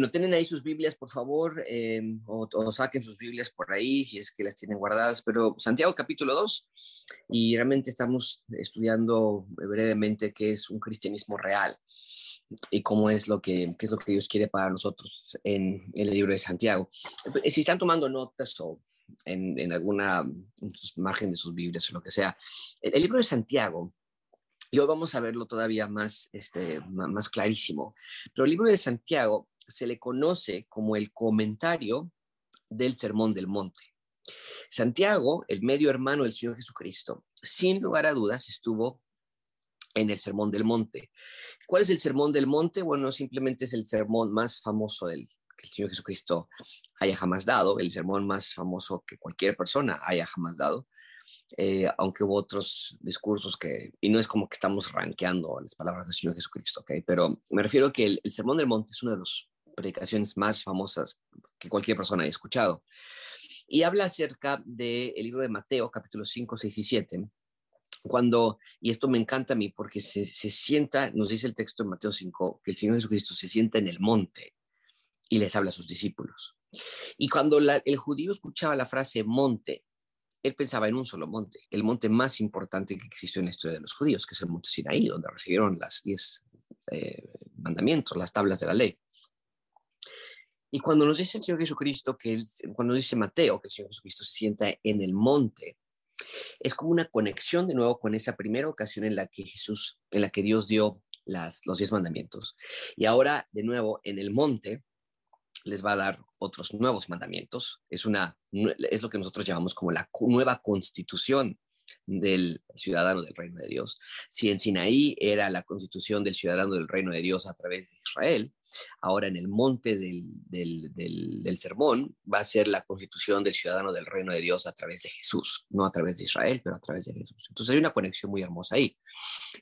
Bueno, tienen ahí sus Biblias, por favor, em, o, saquen sus Biblias por ahí si es que las tienen guardadas, pero Santiago capítulo 2, y realmente estamos estudiando brevemente qué es un cristianismo real y cómo es lo que, qué es lo que Dios quiere para nosotros en, en el libro de Santiago. Si están tomando notas o en, en alguna en margen de sus Biblias o lo que sea, el libro de Santiago y hoy vamos a verlo todavía más, este, más clarísimo. Pero el libro de Santiago se le conoce como el comentario del Sermón del Monte. Santiago, el medio hermano del Señor Jesucristo, sin lugar a dudas estuvo en el Sermón del Monte. ¿Cuál es el Sermón del Monte? Bueno, simplemente es el sermón más famoso del, que el Señor Jesucristo haya jamás dado, el sermón más famoso que cualquier persona haya jamás dado. Eh, aunque hubo otros discursos que, y no es como que estamos rankeando las palabras del Señor Jesucristo, ¿ok? Pero me refiero que el, Sermón del Monte es una de las predicaciones más famosas que cualquier persona haya escuchado. Y habla acerca del libro de Mateo, capítulos 5, 6 y 7, cuando, y esto me encanta a mí porque se, se sienta, nos dice el texto en Mateo 5, que el Señor Jesucristo se sienta en el monte y les habla a sus discípulos. Y cuando el judío escuchaba la frase monte, él pensaba en un solo monte, el monte más importante que existió en la historia de los judíos, que es el monte Sinaí, donde recibieron las diez eh, mandamientos, las tablas de la ley. Y cuando nos dice el Señor Jesucristo, que cuando dice Mateo que el Señor Jesucristo se sienta en el monte, es como una conexión de nuevo con esa primera ocasión en la que Jesús, en la que Dios dio las, los diez mandamientos. Y ahora, de nuevo, en el monte, les va a dar otros nuevos mandamientos. Es, una, es lo que nosotros llamamos como la nueva constitución del ciudadano del reino de Dios. Si en Sinaí era la constitución del ciudadano del reino de Dios a través de Israel, ahora en el monte del, del, sermón va a ser la constitución del ciudadano del reino de Dios a través de Jesús, no a través de Israel, pero a través de Jesús. Entonces hay una conexión muy hermosa ahí.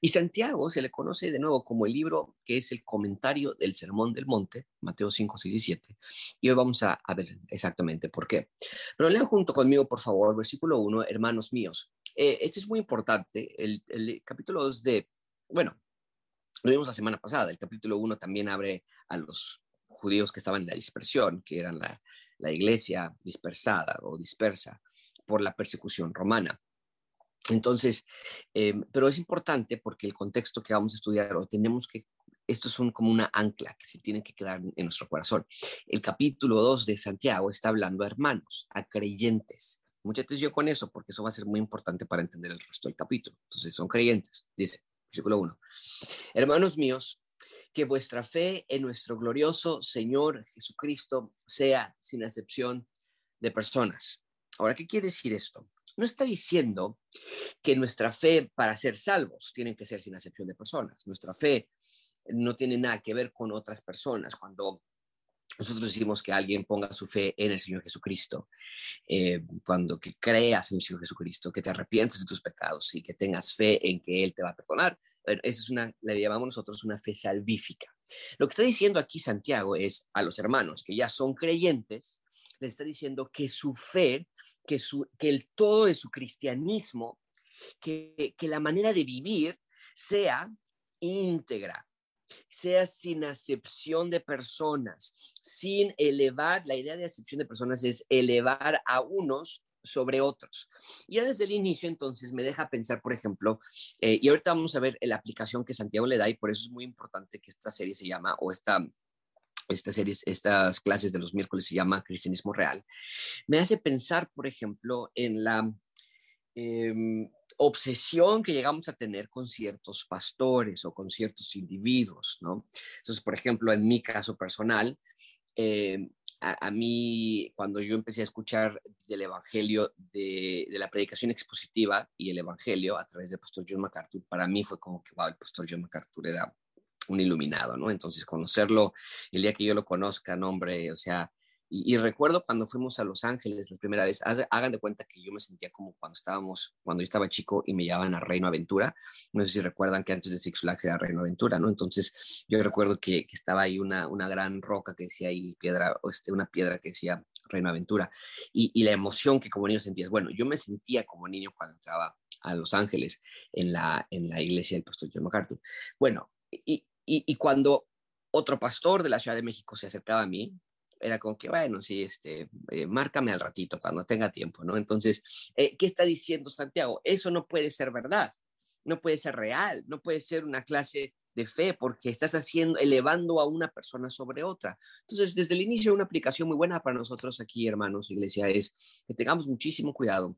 Y Santiago se le conoce de nuevo como el libro que es el comentario del sermón del monte, Mateo 5, 6 y 7. Y hoy vamos a, a ver exactamente por qué. Pero lean junto conmigo, por favor, versículo 1, hermanos míos. Eh, este es muy importante, el, el capítulo 2 de, bueno, lo vimos la semana pasada, el capítulo 1 también abre a los judíos que estaban en la dispersión, que eran la, iglesia dispersada o dispersa por la persecución romana. Entonces, eh, pero es importante porque el contexto que vamos a estudiar o tenemos que, esto es como una ancla que se tiene que quedar en nuestro corazón. El capítulo 2 de Santiago está hablando a hermanos, a creyentes. Mucha atención con eso porque eso va a ser muy importante para entender el resto del capítulo. Entonces, son creyentes, dice, versículo 1. Hermanos míos, que vuestra fe en nuestro glorioso Señor Jesucristo sea sin excepción de personas. Ahora, ¿qué quiere decir esto? No está diciendo que nuestra fe para ser salvos tiene que ser sin excepción de personas. Nuestra fe no tiene nada que ver con otras personas. Cuando nosotros decimos que alguien ponga su fe en el Señor Jesucristo, eh, cuando que creas en el Señor Jesucristo, que te arrepientes de tus pecados y que tengas fe en que Él te va a perdonar, esa es una, la llamamos nosotros una fe salvífica. Lo que está diciendo aquí Santiago es a los hermanos que ya son creyentes, les está diciendo que su fe, que, su, que el todo de su cristianismo, que, que la manera de vivir sea íntegra, sea sin acepción de personas, sin elevar, la idea de acepción de personas es elevar a unos sobre otros. Ya desde el inicio, entonces, me deja pensar, por ejemplo, eh, y ahorita vamos a ver la aplicación que Santiago le da, y por eso es muy importante que esta serie se llama, o esta, esta serie, estas clases de los miércoles se llama Cristianismo Real. Me hace pensar, por ejemplo, en la em, obsesión que llegamos a tener con ciertos pastores o con ciertos individuos, ¿no? Entonces, por ejemplo, en mi caso personal, eh, a, mí, cuando yo empecé a escuchar del Evangelio, de, la predicación expositiva y el Evangelio a través del pastor John MacArthur, para mí fue como que, wow, el pastor John MacArthur era un iluminado, ¿no? Entonces, conocerlo, el día que yo lo conozca, no, hombre, o sea, y, recuerdo cuando fuimos a Los Ángeles la primera vez, hagan de cuenta que yo me sentía como cuando estábamos, cuando yo estaba chico y me llevaban a Reino Aventura. No sé si recuerdan que antes de Six Flags era Reino Aventura, ¿no? Entonces yo recuerdo que, estaba ahí una, una gran roca que decía ahí piedra, este, una piedra que decía Reino Aventura. Y, y la emoción que como niño sentías, bueno, yo me sentía como niño cuando entraba a Los Ángeles en la, en la iglesia del pastor John MacArthur. Bueno, y, y, y cuando otro pastor de la Ciudad de México se acercaba a mí, era como que, bueno, sí, este, eh, márcame al ratito cuando tenga tiempo, ¿no? Entonces, eh, ¿qué está diciendo Santiago? Eso no puede ser verdad, no puede ser real, no puede ser una clase de fe porque estás haciendo, elevando a una persona sobre otra. Entonces, desde el inicio, una aplicación muy buena para nosotros aquí, hermanos, iglesia, es que tengamos muchísimo cuidado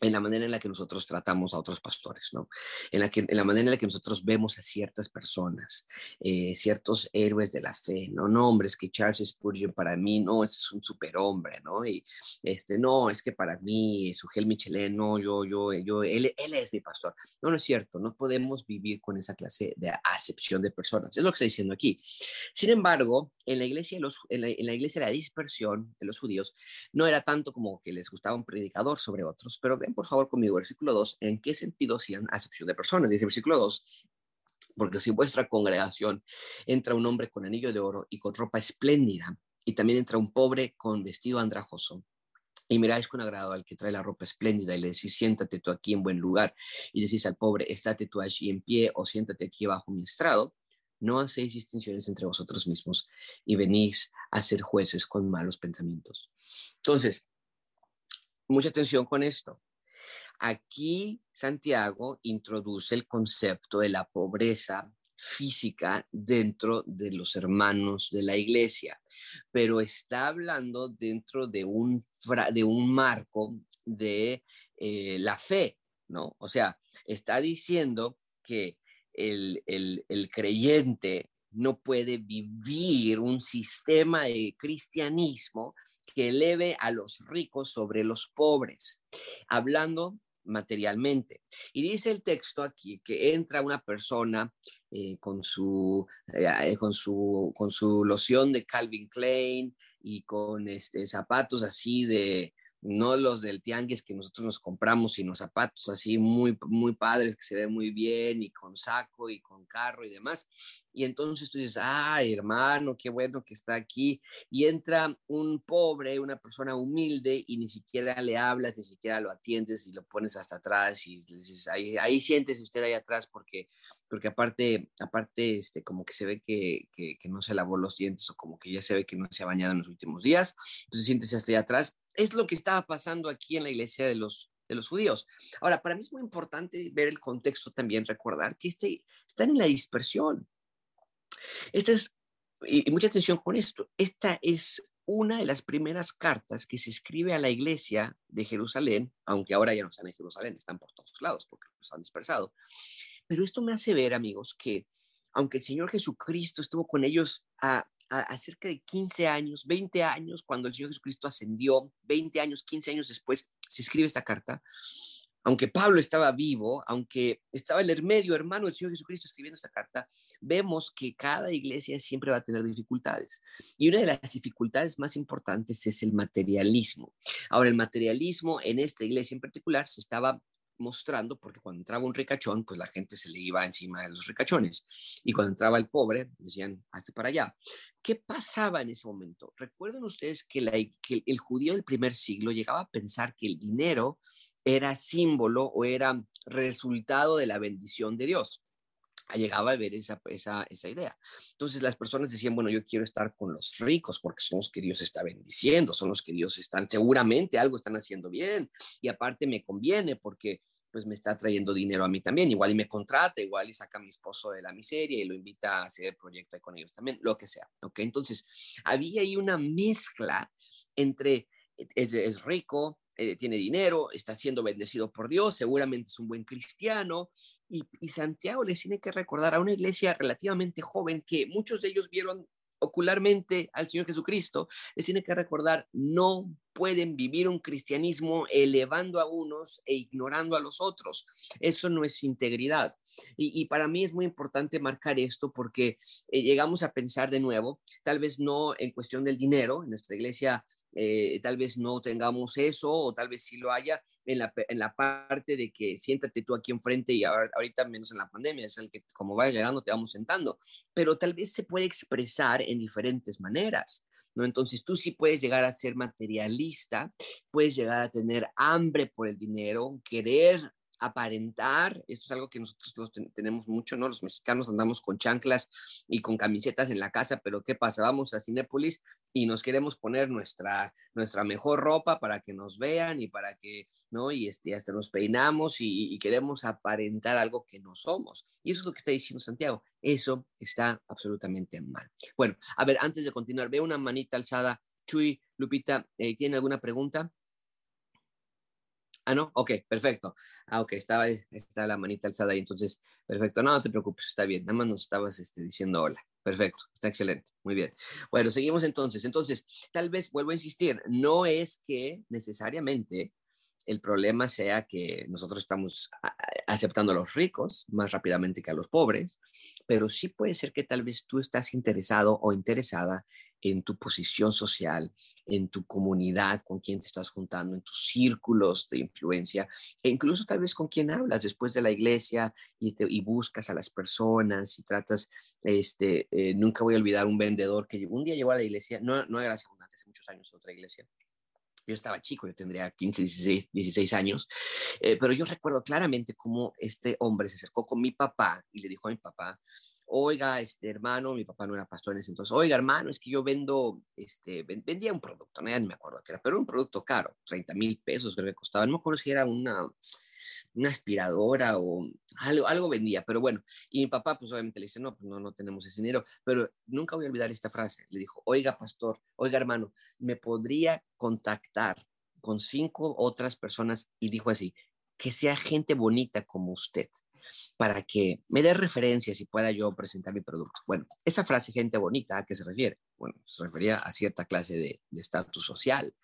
en la manera en la que nosotros tratamos a otros pastores, ¿no? En la, que, en la manera en la que nosotros vemos a ciertas personas, eh, ciertos héroes de la fe, ¿no? Nombres que Charles Spurgeon para mí, no, es un superhombre, ¿no? Y este, no, es que para mí, Sugel Michelin, no, yo, yo, yo, él, él es mi pastor. No, no es cierto, no podemos vivir con esa clase de acepción de personas, es lo que está diciendo aquí. Sin embargo, en la iglesia, los, en la, en la iglesia la dispersión de los judíos no era tanto como que les gustaba un predicador sobre otros, pero por favor conmigo, versículo 2, ¿en qué sentido hacían acepción de personas? Dice versículo 2, porque si vuestra congregación entra un hombre con anillo de oro y con ropa espléndida, y también entra un pobre con vestido andrajoso, y miráis con agrado al que trae la ropa espléndida y le decís, siéntate tú aquí en buen lugar, y decís al pobre, estate tú allí en pie o siéntate aquí bajo mi estrado, no hacéis distinciones entre vosotros mismos y venís a ser jueces con malos pensamientos. Entonces, mucha atención con esto. Aquí Santiago introduce el concepto de la pobreza física dentro de los hermanos de la iglesia, pero está hablando dentro de un, de un marco de eh, la fe, ¿no? O sea, está diciendo que el, el creyente no puede vivir un sistema de cristianismo que eleve a los ricos sobre los pobres, hablando materialmente. Y dice el texto aquí que entra una persona eh, con, su, eh, con, su, con su loción de Calvin Klein y con este, zapatos así de, no los del tianguis que nosotros nos compramos, sino zapatos así muy, muy padres que se ven muy bien y con saco y con carro y demás. Y entonces tú dices, ay, hermano, qué bueno que está aquí. Y entra un pobre, una persona humilde y ni siquiera le hablas, ni siquiera lo atiendes y lo pones hasta atrás y dices, ahí, ahí siéntese usted ahí atrás porque porque aparte, aparte este, como que se ve que, que, no se lavó los dientes o como que ya se ve que no se ha bañado en los últimos días, entonces siéntese hasta allá atrás. Es lo que estaba pasando aquí en la iglesia de los, de los judíos. Ahora, para mí es muy importante ver el contexto también, recordar que este, están en la dispersión. Esta es, y mucha atención con esto, esta es una de las primeras cartas que se escribe a la iglesia de Jerusalén, aunque ahora ya no están en Jerusalén, están por todos lados porque los han dispersado. Pero esto me hace ver, amigos, que aunque el Señor Jesucristo estuvo con ellos a, cerca de 15 años, 20 años, cuando el Señor Jesucristo ascendió, 20 años, 15 años después, se escribe esta carta. Aunque Pablo estaba vivo, aunque estaba el medio hermano del Señor Jesucristo escribiendo esta carta, vemos que cada iglesia siempre va a tener dificultades. Y una de las dificultades más importantes es el materialismo. Ahora, el materialismo en esta iglesia en particular se estaba mostrando, porque cuando entraba un ricachón, pues la gente se le iba encima de los ricachones. Y cuando entraba el pobre, decían, hazte para allá. ¿Qué pasaba en ese momento? Recuerden ustedes que, que el judío del primer siglo llegaba a pensar que el dinero era símbolo o era resultado de la bendición de Dios llegaba a ver esa, esa, esa, idea. Entonces las personas decían, bueno, yo quiero estar con los ricos porque son los que Dios está bendiciendo, son los que Dios están, seguramente algo están haciendo bien y aparte me conviene porque pues me está trayendo dinero a mí también, igual y me contrata, igual y saca a mi esposo de la miseria y lo invita a hacer el proyecto con ellos también, lo que sea, ¿ok? Entonces había ahí una mezcla entre es, es rico, eh, tiene dinero, está siendo bendecido por Dios, seguramente es un buen cristiano. Y, Santiago les tiene que recordar a una iglesia relativamente joven que muchos de ellos vieron ocularmente al Señor Jesucristo, les tiene que recordar, no pueden vivir un cristianismo elevando a unos e ignorando a los otros. Eso no es integridad. Y, para mí es muy importante marcar esto porque eh, llegamos a pensar de nuevo, tal vez no en cuestión del dinero, en nuestra iglesia eh, tal vez no tengamos eso o tal vez sí lo haya en la, en la parte de que siéntate tú aquí enfrente y ahorita menos en la pandemia, es el que como vayas llegando te vamos sentando, pero tal vez se puede expresar en diferentes maneras. ¿No? Entonces tú sí puedes llegar a ser materialista, puedes llegar a tener hambre por el dinero, querer aparentar, esto es algo que nosotros tenemos mucho, ¿no? Los mexicanos andamos con chanclas y con camisetas en la casa, pero ¿qué pasa? Vamos a Cinépolis y nos queremos poner nuestra, nuestra mejor ropa para que nos vean y para que, ¿no? Y este, hasta nos peinamos y, queremos aparentar algo que no somos. Y eso es lo que está diciendo Santiago. Eso está absolutamente mal. Bueno, a ver, antes de continuar, veo una manita alzada. Chuy, Lupita, eh, ¿tiene alguna pregunta? Ah, no, ok, perfecto. Ah, ok, estaba, está la manita alzada ahí, entonces, perfecto. No, no te preocupes, está bien. Nada más nos estabas este, diciendo hola. Perfecto, está excelente, muy bien. Bueno, seguimos entonces. Entonces, tal vez vuelvo a insistir, no es que necesariamente el problema sea que nosotros estamos aceptando a los ricos más rápidamente que a los pobres, pero sí puede ser que tal vez tú estás interesado o interesada en tu posición social, en tu comunidad, con quién te estás juntando, en tus círculos de influencia, e incluso tal vez con quién hablas después de la iglesia y, y buscas a las personas y tratas, este, eh, nunca voy a olvidar un vendedor que un día llegó a la iglesia, no, no era segunda, hace muchos años otra iglesia, yo estaba chico, yo tendría 15, 16, 16 años, eh, pero yo recuerdo claramente cómo este hombre se acercó con mi papá y le dijo a mi papá, oiga, este hermano, mi papá no era pastor en ese entonces, oiga hermano, es que yo vendo, este, vendía un producto, no, ya ni me acuerdo qué era, pero un producto caro, 30 mil pesos creo que costaba, no me acuerdo si era una, una aspiradora o algo, algo vendía, pero bueno, y mi papá pues obviamente le dice, no, pues no, no tenemos ese dinero, pero nunca voy a olvidar esta frase, le dijo, oiga pastor, oiga hermano, ¿me podría contactar con cinco otras personas? Y dijo así, que sea gente bonita como usted para que me dé referencias y pueda yo presentar mi producto. Bueno, esa frase, gente bonita, ¿a qué se refiere? Bueno, se refería a cierta clase de estatus social.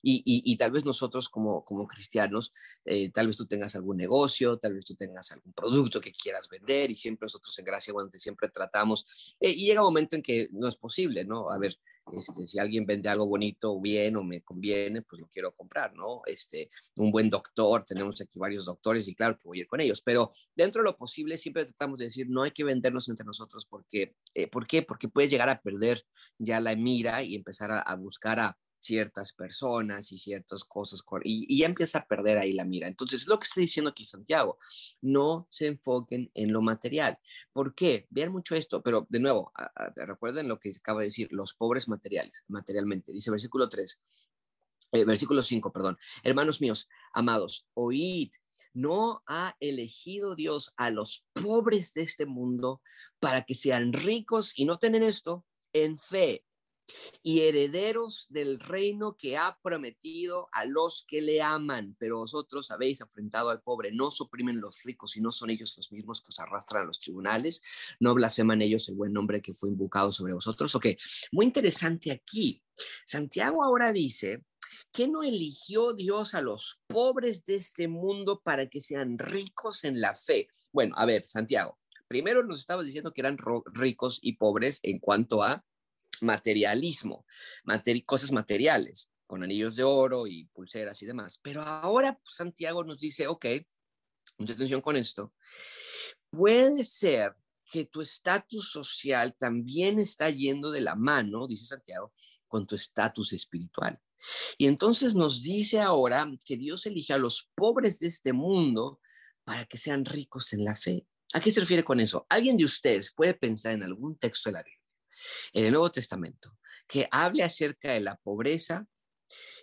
Y, y, tal vez nosotros como, como cristianos, eh, tal vez tú tengas algún negocio, tal vez tú tengas algún producto que quieras vender y siempre nosotros en Gracia Guante siempre tratamos. Eh, y llega un momento en que no es posible, ¿no? A ver, este, si alguien vende algo bonito bien o me conviene, pues lo quiero comprar, ¿no? Este, un buen doctor, tenemos aquí varios doctores y claro que voy a ir con ellos, pero dentro de lo posible siempre tratamos de decir, no hay que vendernos entre nosotros porque, eh, ¿por qué? Porque puedes llegar a perder ya la mira y empezar a buscar a ciertas personas y ciertas cosas y, ya empieza a perder ahí la mira. Entonces, es lo que está diciendo aquí Santiago, no se enfoquen en lo material. ¿Por qué? Vean mucho esto, pero de nuevo, recuerden lo que acaba de decir, los pobres materiales, materialmente. Dice versículo 3, eh, versículo 5, perdón. Hermanos míos, amados, oíd no ha elegido Dios a los pobres de este mundo para que sean ricos y no tienen esto en fe y herederos del reino que ha prometido a los que le aman. Pero vosotros habéis afrentado al pobre, no suprimen los ricos y no son ellos los mismos que os arrastran a los tribunales, no blasfeman ellos el buen nombre que fue invocado sobre vosotros. Ok, muy interesante aquí. Santiago ahora dice que no eligió Dios a los pobres de este mundo para que sean ricos en la fe. Bueno, a ver, Santiago, primero nos estabas diciendo que eran ricos y pobres en cuanto a materialismo, cosas materiales, con anillos de oro y pulseras y demás. Pero ahora pues, Santiago nos dice, ok, mucha atención con esto, puede ser que tu estatus social también está yendo de la mano, dice Santiago, con tu estatus espiritual. Y entonces nos dice ahora que Dios elige a los pobres de este mundo para que sean ricos en la fe. ¿A qué se refiere con eso? ¿Alguien de ustedes puede pensar en algún texto de la Biblia en el Nuevo Testamento, que hable acerca de la pobreza,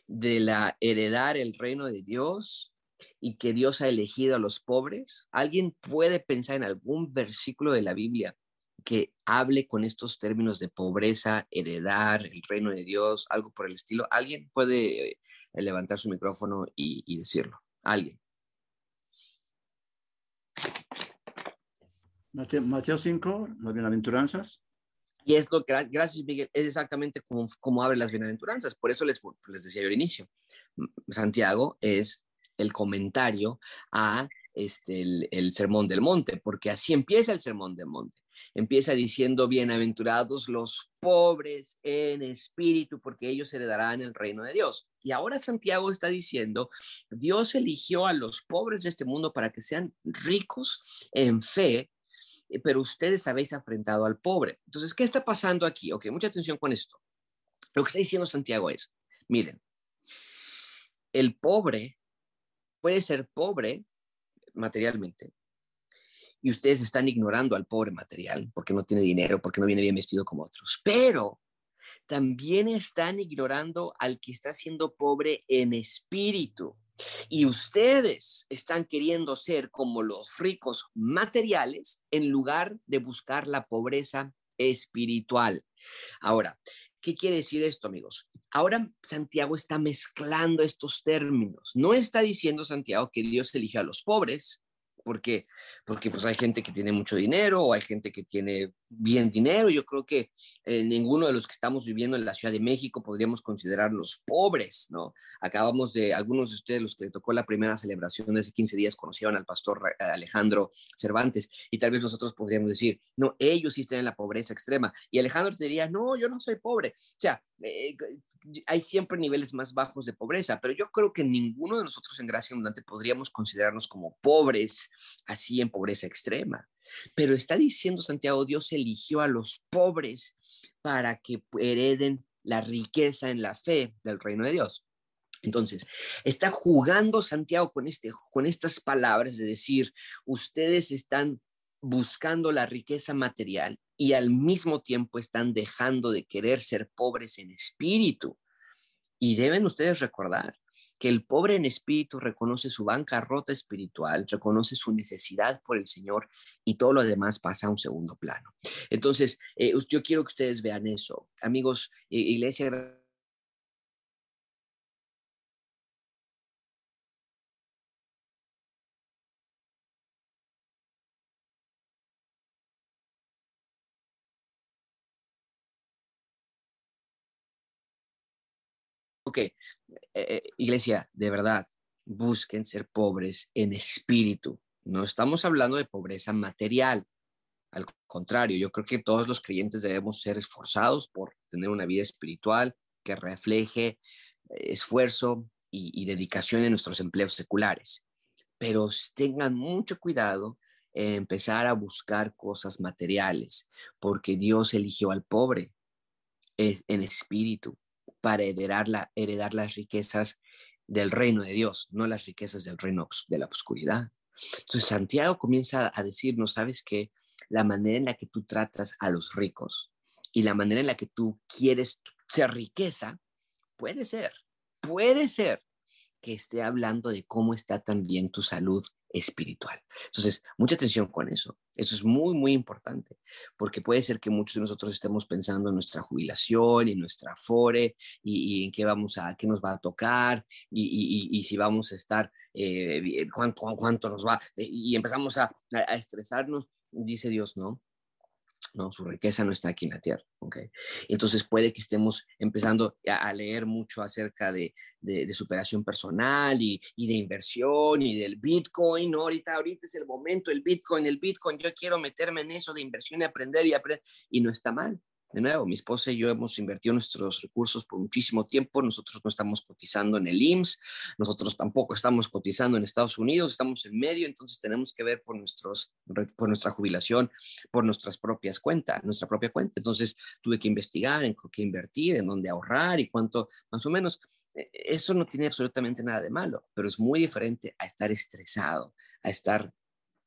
de la heredar el reino de Dios y que Dios ha elegido a los pobres. ¿Alguien puede pensar en algún versículo de la Biblia que hable con estos términos de pobreza, heredar el reino de Dios, algo por el estilo? ¿Alguien puede eh, levantar su micrófono y, decirlo? ¿Alguien? Mateo 5, las bienaventuranzas. Y es lo que, gracias Miguel, es exactamente como, como abre las bienaventuranzas. Por eso les, les decía yo al inicio, Santiago es el comentario a este, el, sermón del monte, porque así empieza el sermón del monte. Empieza diciendo, bienaventurados los pobres en espíritu, porque ellos heredarán el reino de Dios. Y ahora Santiago está diciendo, Dios eligió a los pobres de este mundo para que sean ricos en fe pero ustedes habéis enfrentado al pobre. Entonces, ¿qué está pasando aquí? Ok, mucha atención con esto. Lo que está diciendo Santiago es, miren, el pobre puede ser pobre materialmente y ustedes están ignorando al pobre material porque no tiene dinero, porque no viene bien vestido como otros. Pero también están ignorando al que está siendo pobre en espíritu. Y ustedes están queriendo ser como los ricos materiales en lugar de buscar la pobreza espiritual. Ahora, ¿qué quiere decir esto, amigos? Ahora Santiago está mezclando estos términos. No está diciendo Santiago que Dios elige a los pobres, porque, porque pues hay gente que tiene mucho dinero o hay gente que tiene bien dinero. Yo creo que eh, ninguno de los que estamos viviendo en la Ciudad de México podríamos considerarlos pobres, ¿no? Acabamos de, algunos de ustedes, los que le tocó la primera celebración de hace 15 días, conocieron al pastor Alejandro Cervantes y tal vez nosotros podríamos decir, no, ellos sí están en la pobreza extrema. Y Alejandro te diría, no, yo no soy pobre. O sea, eh, hay siempre niveles más bajos de pobreza, pero yo creo que ninguno de nosotros en Gracia Abundante podríamos considerarnos como pobres, así en pobreza extrema. Pero está diciendo Santiago, Dios eligió a los pobres para que hereden la riqueza en la fe del reino de Dios. Entonces, está jugando Santiago con, este, con estas palabras de decir, ustedes están buscando la riqueza material y al mismo tiempo están dejando de querer ser pobres en espíritu. Y deben ustedes recordar que el pobre en espíritu reconoce su bancarrota espiritual, reconoce su necesidad por el Señor y todo lo demás pasa a un segundo plano. Entonces, eh, yo quiero que ustedes vean eso. Amigos, eh, iglesia Ok, eh, iglesia, de verdad, busquen ser pobres en espíritu. No estamos hablando de pobreza material. Al contrario, yo creo que todos los creyentes debemos ser esforzados por tener una vida espiritual que refleje eh, esfuerzo y, dedicación en nuestros empleos seculares. Pero tengan mucho cuidado en empezar a buscar cosas materiales, porque Dios eligió al pobre en espíritu para heredar, heredar las riquezas del reino de Dios, no las riquezas del reino de la oscuridad. Entonces Santiago comienza a decirnos, ¿sabes qué? La manera en la que tú tratas a los ricos y la manera en la que tú quieres ser riqueza, puede ser, puede ser que esté hablando de cómo está también tu salud espiritual. Entonces, mucha atención con eso. Eso es muy, muy importante, porque puede ser que muchos de nosotros estemos pensando en nuestra jubilación y nuestra fore y, en qué vamos a, qué nos va a tocar y, si vamos a estar, eh, cuánto, cuánto nos va, y empezamos a, a estresarnos. Dice Dios, no, ¿no? Su riqueza no está aquí en la tierra. Entonces puede que estemos empezando a, leer mucho acerca de, de, superación personal y, y, de inversión y del Bitcoin, ¿no? Ahorita, ahorita es el momento, el Bitcoin, el Bitcoin, yo quiero meterme en eso de inversión y aprender y aprender, y no está mal, de nuevo, mi esposa y yo hemos invertido nuestros recursos por muchísimo tiempo. Nosotros no estamos cotizando en el IMSS, nosotros tampoco estamos cotizando en Estados Unidos, estamos en medio, entonces tenemos que ver por, nuestros, por nuestra jubilación, por nuestras propias cuentas, nuestra propia cuenta. Entonces tuve que investigar en qué invertir, en dónde ahorrar y cuánto, más o menos. E, eso no tiene absolutamente nada de malo, pero es muy diferente a estar estresado, a estar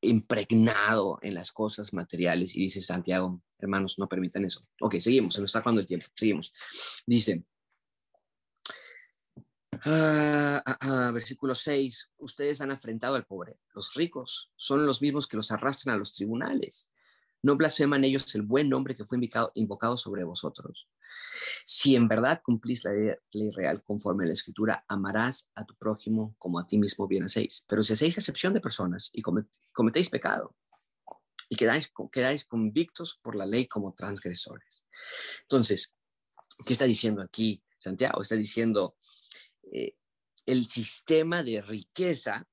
impregnado en las cosas materiales. Y dice Santiago, hermanos, no permitan eso. Ok, seguimos, se nos está acabando el tiempo, seguimos. Dice, ah, ah, ah, versículo 6, ustedes han afrentado al pobre. Los ricos son los mismos que los arrastran a los tribunales. No blasfeman ellos el buen nombre que fue invocado, sobre vosotros. Si en verdad cumplís la ley, real conforme a la escritura, amarás a tu prójimo como a ti mismo bien hacéis. Pero si hacéis excepción de personas y cometéis pecado y quedáis, quedáis convictos por la ley como transgresores. Entonces, ¿qué está diciendo aquí Santiago? Está diciendo, eh, el sistema de riqueza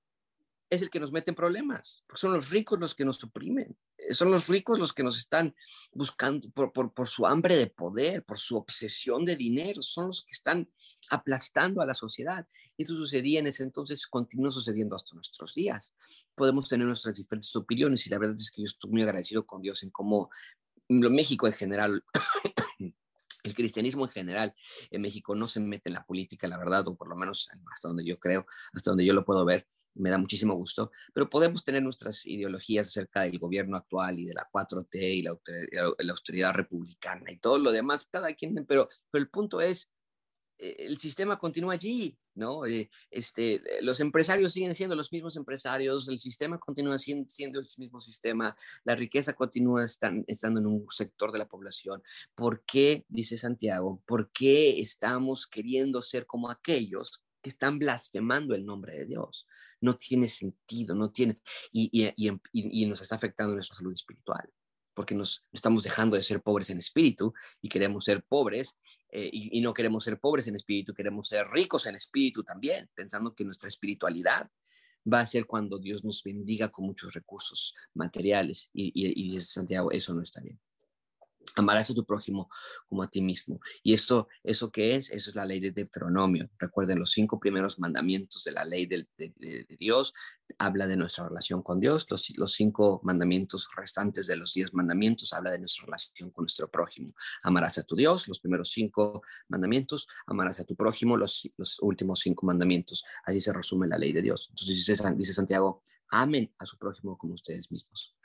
es el que nos mete en problemas, porque son los ricos los que nos suprimen. Eh, son los ricos los que nos están buscando por, su hambre de poder, por su obsesión de dinero, son los que están aplastando a la sociedad. Eso sucedía en ese entonces, continúa sucediendo hasta nuestros días. Podemos tener nuestras diferentes opiniones y la verdad es que yo estoy muy agradecido con Dios en cómo México en general el cristianismo en general en México no se mete en la política, la verdad, o por lo menos hasta donde yo creo, hasta donde yo lo puedo ver, me da muchísimo gusto, pero podemos tener nuestras ideologías acerca del gobierno actual y de la 4T y la, austeridad republicana y todo lo demás, cada quien, pero, pero el punto es, eh, el sistema continúa allí, ¿no? Eh, este, los empresarios siguen siendo los mismos empresarios, el sistema continúa siendo, el mismo sistema, la riqueza continúa estando en un sector de la población. ¿Por qué, dice Santiago, por qué estamos queriendo ser como aquellos que están blasfemando el nombre de Dios? No tiene sentido, no tiene, y, y, y nos está afectando nuestra salud espiritual porque nos estamos dejando de ser pobres en espíritu y queremos ser pobres eh, y, no queremos ser pobres en espíritu, queremos ser ricos en espíritu también, pensando que nuestra espiritualidad va a ser cuando Dios nos bendiga con muchos recursos materiales y, y, y Santiago, eso no está bien. Amarás a tu prójimo como a ti mismo. ¿Y eso, eso qué es? Eso es la ley de Deuteronomio. Recuerden, los cinco primeros mandamientos de la ley de, Dios habla de nuestra relación con Dios. Los, cinco mandamientos restantes de los diez mandamientos habla de nuestra relación con nuestro prójimo. Amarás a tu Dios, los primeros cinco mandamientos. Amarás a tu prójimo, los, los últimos cinco mandamientos. Así se resume la ley de Dios. Entonces dice, dice Santiago, amen a su prójimo como ustedes mismos.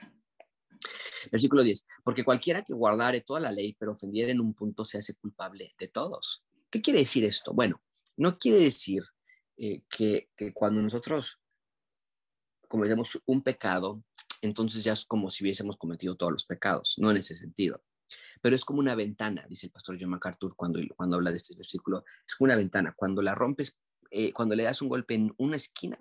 Versículo 10, porque cualquiera que guardare toda la ley, pero ofendiera en un punto, se hace culpable de todos. ¿Qué quiere decir esto? Bueno, no quiere decir eh, que, que cuando nosotros cometemos un pecado, entonces ya es como si hubiésemos cometido todos los pecados, no en ese sentido. Pero es como una ventana, dice el pastor John MacArthur cuando, cuando habla de este versículo, es como una ventana. Cuando la rompes, eh, cuando le das un golpe en una esquina,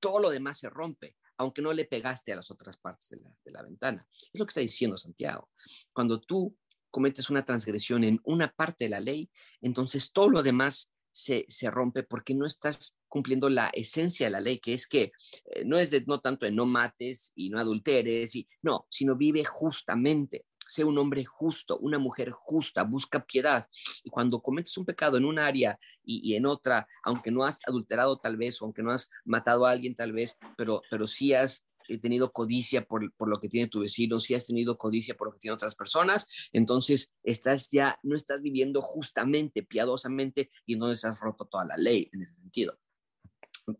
todo lo demás se rompe aunque no le pegaste a las otras partes de la, ventana. Es lo que está diciendo Santiago. Cuando tú cometes una transgresión en una parte de la ley, entonces todo lo demás se, rompe porque no estás cumpliendo la esencia de la ley, que es que eh, no es de no tanto de no mates y no adulteres, y, no, sino vive justamente sea un hombre justo, una mujer justa, busca piedad. Y cuando cometes un pecado en un área y, en otra, aunque no has adulterado tal vez, o aunque no has matado a alguien tal vez, pero, pero sí has eh, tenido codicia por, por, lo que tiene tu vecino, si has tenido codicia por lo que tienen otras personas, entonces estás ya, no estás viviendo justamente, piadosamente, y entonces has roto toda la ley en ese sentido.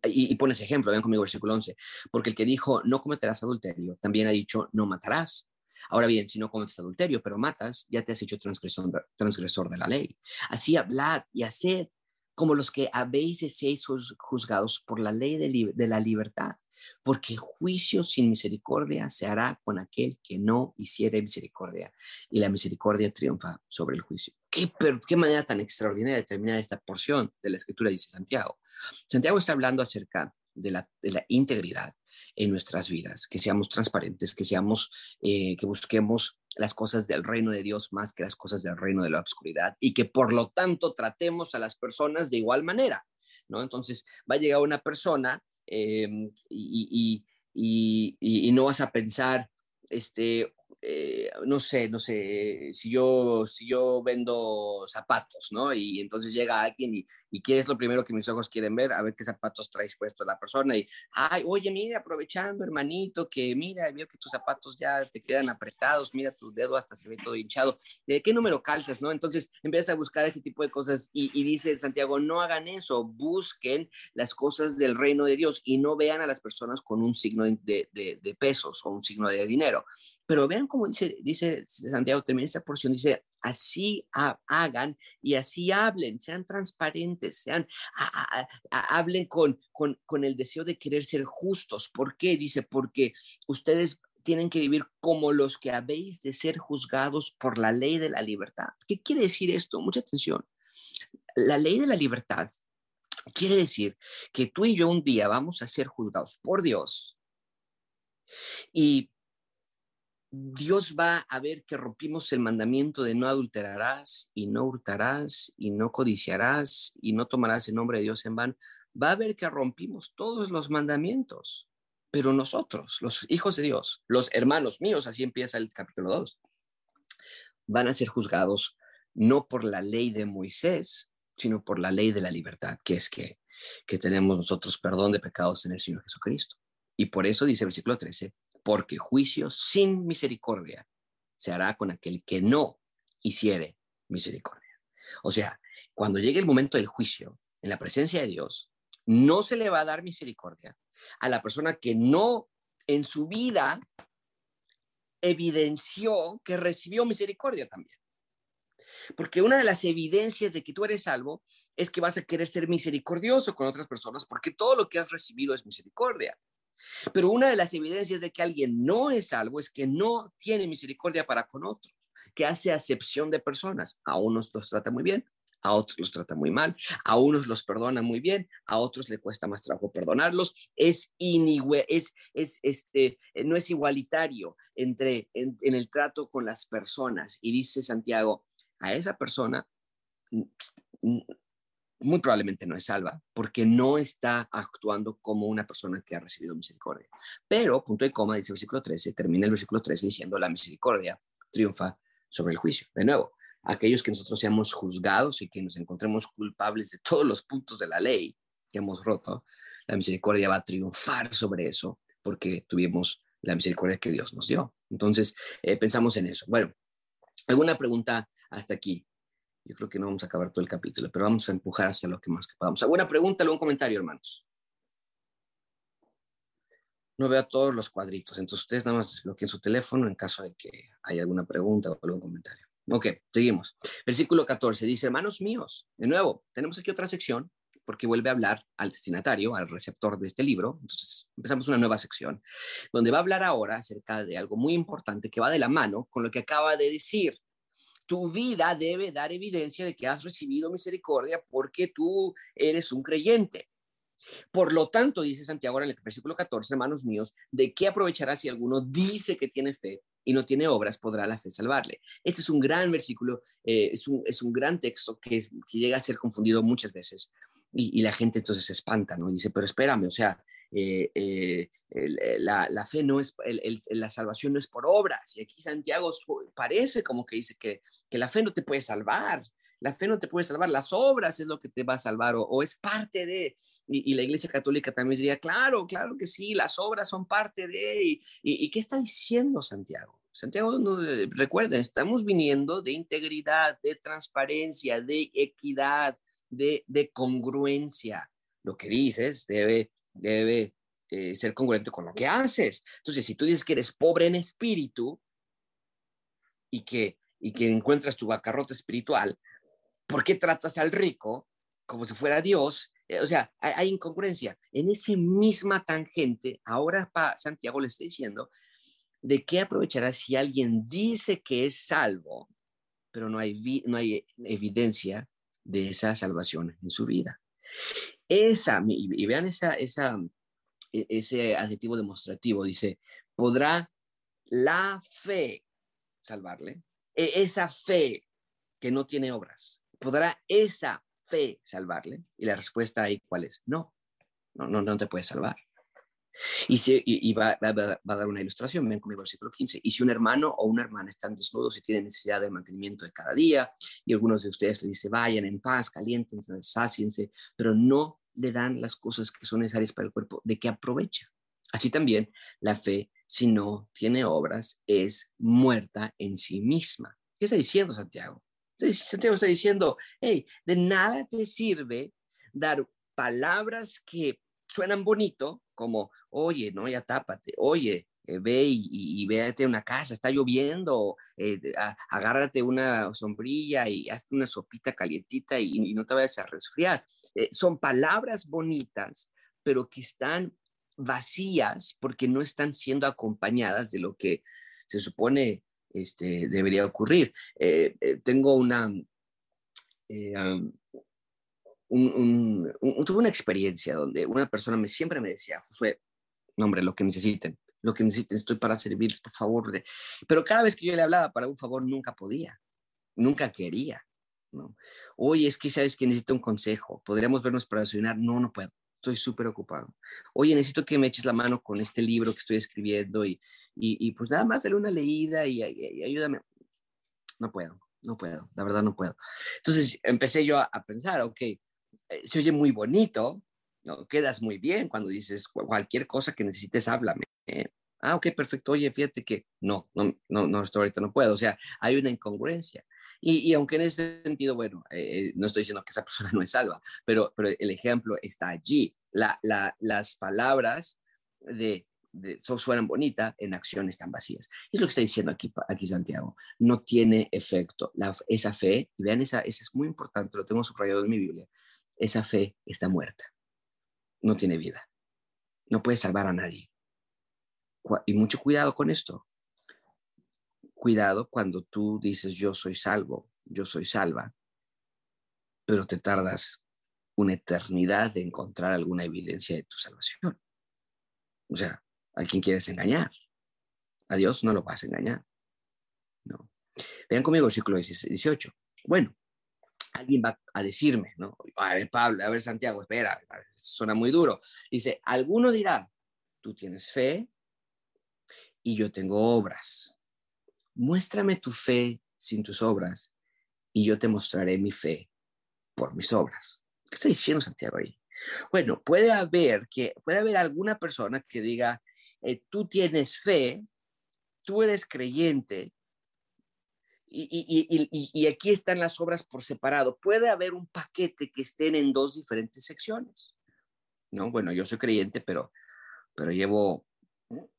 Y, y pones ejemplo, ven conmigo versículo 11, porque el que dijo no cometerás adulterio, también ha dicho no matarás. Ahora bien, si no cometes adulterio, pero matas, ya te has hecho transgresor, de la ley. Así hablad y haced como los que habéis de ser juzgados por la ley de, la libertad, porque juicio sin misericordia se hará con aquel que no hiciere misericordia, y la misericordia triunfa sobre el juicio. ¿Qué, manera tan extraordinaria de terminar esta porción de la escritura, dice Santiago. Santiago está hablando acerca de la integridad, en nuestras vidas, que seamos transparentes, que seamos, eh, que busquemos las cosas del reino de Dios más que las cosas del reino de la obscuridad y que por lo tanto tratemos a las personas de igual manera, ¿no? Entonces va a llegar una persona em, y, y, no vas a pensar, este, eh, no sé, no sé, si yo, si yo vendo zapatos, ¿no? Y entonces llega alguien y, y ¿qué es lo primero que mis ojos quieren ver? A ver qué zapatos traes puesto la persona y, ay, oye, mira, aprovechando, hermanito, que mira, veo que tus zapatos ya te quedan apretados, mira, tu dedo hasta se ve todo hinchado, ¿de qué número calzas, no? Entonces empiezas a buscar ese tipo de cosas y, y dice Santiago, no hagan eso, busquen las cosas del reino de Dios y no vean a las personas con un signo de, pesos o un signo de dinero. Pero vean cómo dice, dice Santiago, termina esta porción, dice, así hagan y así hablen, sean transparentes, sean, hablen con, con, con el deseo de querer ser justos. ¿Por qué? Dice, porque ustedes tienen que vivir como los que habéis de ser juzgados por la ley de la libertad. ¿Qué quiere decir esto? Mucha atención. La ley de la libertad quiere decir que tú y yo un día vamos a ser juzgados por Dios. Y Dios va a ver que rompimos el mandamiento de no adulterarás y no hurtarás y no codiciarás y no tomarás el nombre de Dios en vano. Va a ver que rompimos todos los mandamientos. Pero nosotros, los hijos de Dios, los hermanos míos, así empieza el capítulo 2, van a ser juzgados no por la ley de Moisés, sino por la ley de la libertad, que es que, que tenemos nosotros perdón de pecados en el Señor Jesucristo. Y por eso dice el versículo 13, porque juicio sin misericordia se hará con aquel que no hiciere misericordia. O sea, cuando llegue el momento del juicio, en la presencia de Dios, no se le va a dar misericordia a la persona que no en su vida evidenció que recibió misericordia también. Porque una de las evidencias de que tú eres salvo es que vas a querer ser misericordioso con otras personas porque todo lo que has recibido es misericordia. Pero una de las evidencias de que alguien no es salvo es que no tiene misericordia para con otros, que hace acepción de personas. A unos los trata muy bien, a otros los trata muy mal, a unos los perdona muy bien, a otros le cuesta más trabajo perdonarlos. Es es, es este, no es igualitario entre en el trato con las personas. Y dice Santiago, a esa persona muy probablemente no es salva, porque no está actuando como una persona que ha recibido misericordia. Pero, punto y coma, dice el versículo 13, termina el versículo 13 diciendo, la misericordia triunfa sobre el juicio. De nuevo, aquellos que nosotros seamos juzgados y que nos encontremos culpables de todos los puntos de la ley que hemos roto, la misericordia va a triunfar sobre eso, porque tuvimos la misericordia que Dios nos dio. Entonces, eh, pensamos en eso. Bueno, ¿alguna pregunta hasta aquí? Yo creo que no vamos a acabar todo el capítulo, pero vamos a empujar hasta lo que más que podamos. ¿Alguna pregunta un comentario, hermanos? No veo todos los cuadritos, entonces ustedes nada más desbloqueen su teléfono en caso de que haya alguna pregunta o algún comentario. Ok, seguimos. Versículo 14 dice, hermanos míos, de nuevo, tenemos aquí otra sección porque vuelve a hablar al destinatario, al receptor de este libro. Entonces, empezamos una nueva sección donde va a hablar ahora acerca de algo muy importante que va de la mano con lo que acaba de decir tu vida debe dar evidencia de que has recibido misericordia porque tú eres un creyente. Por lo tanto, dice Santiago en el versículo 14, hermanos míos, ¿de qué aprovechará si alguno dice que tiene fe y no tiene obras, podrá la fe salvarle? Este es un gran versículo, eh, es, un, es, un, gran texto que, llega a ser confundido muchas veces y, y, la gente entonces se espanta, ¿no? Y dice, pero espérame, o sea, eh, eh, eh, la, fe no es, la salvación no es por obras. Y aquí Santiago parece como que dice que, la fe no te puede salvar. La fe no te puede salvar, las obras es lo que te va a salvar o, es parte de. Y, la Iglesia Católica también diría, claro, claro que sí, las obras son parte de. ¿Y, y, qué está diciendo Santiago? Santiago, no, recuerda, estamos viniendo de integridad, de transparencia, de equidad, de congruencia. Lo que dices debe debe eh, ser congruente con lo que haces. Entonces, si tú dices que eres pobre en espíritu y que, y que encuentras tu bacarrota espiritual, ¿por qué tratas al rico como si fuera Dios? Eh, o sea, hay, incongruencia. En esa misma tangente, ahora pa, Santiago le está diciendo, ¿de qué aprovechará si alguien dice que es salvo, pero no hay, no hay evidencia de esa salvación en su vida? Esa, y, vean esa, esa, e, ese adjetivo demostrativo, dice, podrá la fe salvarle, e, esa fe que no tiene obras, podrá esa fe salvarle. Y la respuesta ahí, ¿cuál es? No, no, no, no te puede salvar. Y, si, y, va, va, a dar una ilustración, ven conmigo versículo 15. Y si un hermano o una hermana están desnudos y tienen necesidad de mantenimiento de cada día, y algunos de ustedes le dicen, vayan en paz, caliéntense, sáciense, pero no le dan las cosas que son necesarias para el cuerpo, ¿de qué aprovecha? Así también la fe, si no tiene obras, es muerta en sí misma. ¿Qué está diciendo Santiago? Santiago está diciendo, hey, de nada te sirve dar palabras que suenan bonito, como, oye, no, ya tápate, oye, eh, ve y, y, véate una casa, está lloviendo, eh, agárrate una sombrilla y hazte una sopita calientita y, no te vayas a resfriar. Eh, son palabras bonitas, pero que están vacías porque no están siendo acompañadas de lo que se supone este, debería ocurrir. tengo una... tuve una experiencia donde una persona me, siempre me decía, Josué, nombre, lo que necesiten, lo que necesiten, estoy para servirles, por favor. De... Pero cada vez que yo le hablaba para un favor, nunca podía, nunca quería. ¿no? Oye, es que sabes que necesito un consejo, podríamos vernos para desayunar. No, no puedo, estoy súper ocupado. Oye, necesito que me eches la mano con este libro que estoy escribiendo y, y, pues nada más dale una leída y, ayúdame. No puedo, no puedo, la verdad no puedo. Entonces empecé yo a, a pensar, ok, se oye muy bonito, ¿no? Quedas muy bien cuando dices cualquier cosa que necesites, háblame. ¿eh? Ah, ok, perfecto. Oye, fíjate que no, no, no, no, esto ahorita no puedo. O sea, hay una incongruencia. Y, aunque en ese sentido, bueno, eh, no estoy diciendo que esa persona no es salva, pero, pero el ejemplo está allí. La, las palabras de, de suenan bonitas, en acción están vacías. Y es lo que está diciendo aquí, aquí Santiago. No tiene efecto. La, esa fe, y vean, esa, esa es muy importante, lo tengo subrayado en mi Biblia, esa fe está muerta. No tiene vida. No puede salvar a nadie. Y mucho cuidado con esto cuidado cuando tú dices yo soy salvo, yo soy salva, pero te tardas una eternidad de encontrar alguna evidencia de tu salvación. O sea, ¿a quién quieres engañar? A Dios no lo vas a engañar. No. Vean conmigo el versículo 18. Bueno, alguien va a decirme, ¿no? A ver, Pablo, a ver, Santiago, espera, suena muy duro. Dice, alguno dirá, tú tienes fe y yo tengo obras muéstrame tu fe sin tus obras y yo te mostraré mi fe por mis obras. ¿Qué está diciendo Santiago ahí? Bueno, puede haber que puede haber alguna persona que diga, eh, tú tienes fe, tú eres creyente y, y, aquí están las obras por separado. Puede haber un paquete que estén en dos diferentes secciones. No, bueno, yo soy creyente, pero, pero llevo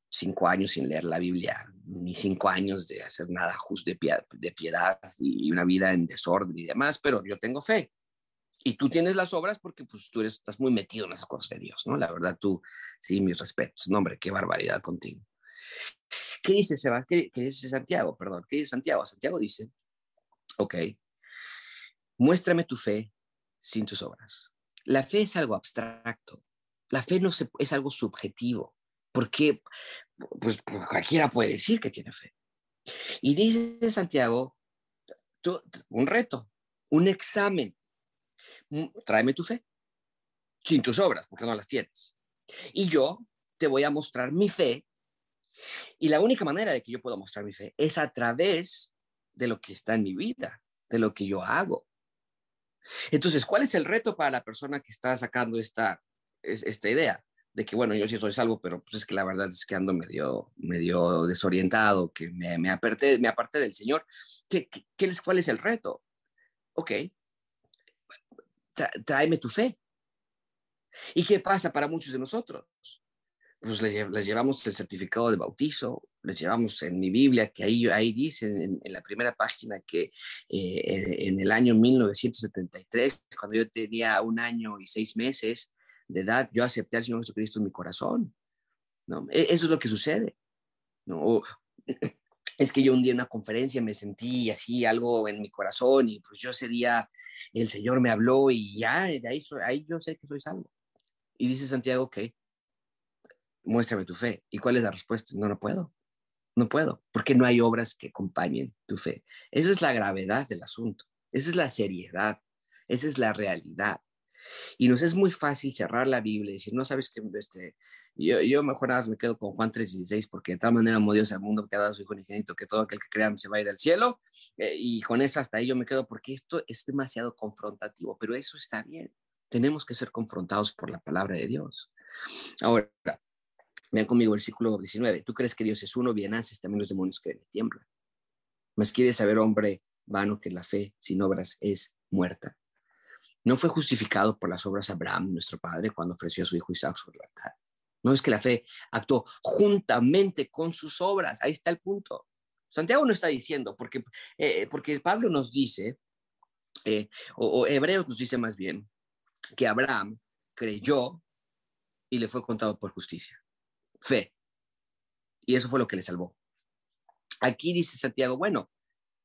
cinco años sin leer la Biblia, ni cinco años de hacer nada justo de, piedad, de piedad y una vida en desorden y demás, pero yo tengo fe. Y tú tienes las obras porque pues tú eres, estás muy metido en las cosas de Dios, ¿no? La verdad, tú, sí, mis respetos. No, hombre, qué barbaridad contigo. ¿Qué dice Seba? ¿Qué, ¿Qué dice Santiago? Perdón, ¿qué dice Santiago? Santiago dice, ok, muéstrame tu fe sin tus obras. La fe es algo abstracto. La fe no se, es algo subjetivo. Porque pues, pues, cualquiera puede decir que tiene fe. Y dice Santiago, un reto, un examen. Mm, tráeme tu fe, sin tus obras, porque no las tienes. Y yo te voy a mostrar mi fe. Y la única manera de que yo pueda mostrar mi fe es a través de lo que está en mi vida, de lo que yo hago. Entonces, ¿cuál es el reto para la persona que está sacando esta, esta idea? de que, bueno, yo sí estoy salvo, pero pues es que la verdad es que ando medio, medio desorientado, que me, me, aparté, me aparté del Señor. ¿Qué, qué, ¿Cuál es el reto? Ok, tráeme tu fe. ¿Y qué pasa para muchos de nosotros? Pues les, llevamos el certificado de bautizo, les llevamos en mi Biblia, que ahí, ahí dice en, la primera página que eh, en, el año 1973, cuando yo tenía un año y seis meses, de edad, yo acepté al Señor Jesucristo en mi corazón. ¿no? E, eso es lo que sucede. ¿no? Es que yo un día en una conferencia me sentí así algo en mi corazón y pues yo ese día el Señor me habló y ya, de ahí, ahí yo sé que soy salvo. Y dice Santiago que muéstrame tu fe. ¿Y cuál es la respuesta? No, no puedo. No puedo, porque no hay obras que acompañen tu fe. Esa es la gravedad del asunto. Esa es la seriedad. Esa es la realidad. Y nos es muy fácil cerrar la Biblia y decir, no sabes que este, yo, yo mejor nada me quedo con Juan 3:16 porque de tal manera amó Dios al mundo que ha dado su Hijo infinito que todo aquel que crea se va a ir al cielo. Eh, y con eso hasta ahí yo me quedo porque esto es demasiado confrontativo, pero eso está bien. Tenemos que ser confrontados por la palabra de Dios. Ahora, vean conmigo el versículo 19. Tú crees que Dios es uno, bien haces, también los demonios creen y tiemblan. Mas quieres saber, hombre, vano, que la fe sin obras es muerta. No fue justificado por las obras Abraham, nuestro padre, cuando ofreció a su hijo Isaac sobre el altar. No es que la fe actuó juntamente con sus obras. Ahí está el punto. Santiago no está diciendo, porque, eh, porque Pablo nos dice, eh, o, Hebreos nos dice más bien, que Abraham creyó y le fue contado por justicia. Fe. Y eso fue lo que le salvó. Aquí dice Santiago, bueno,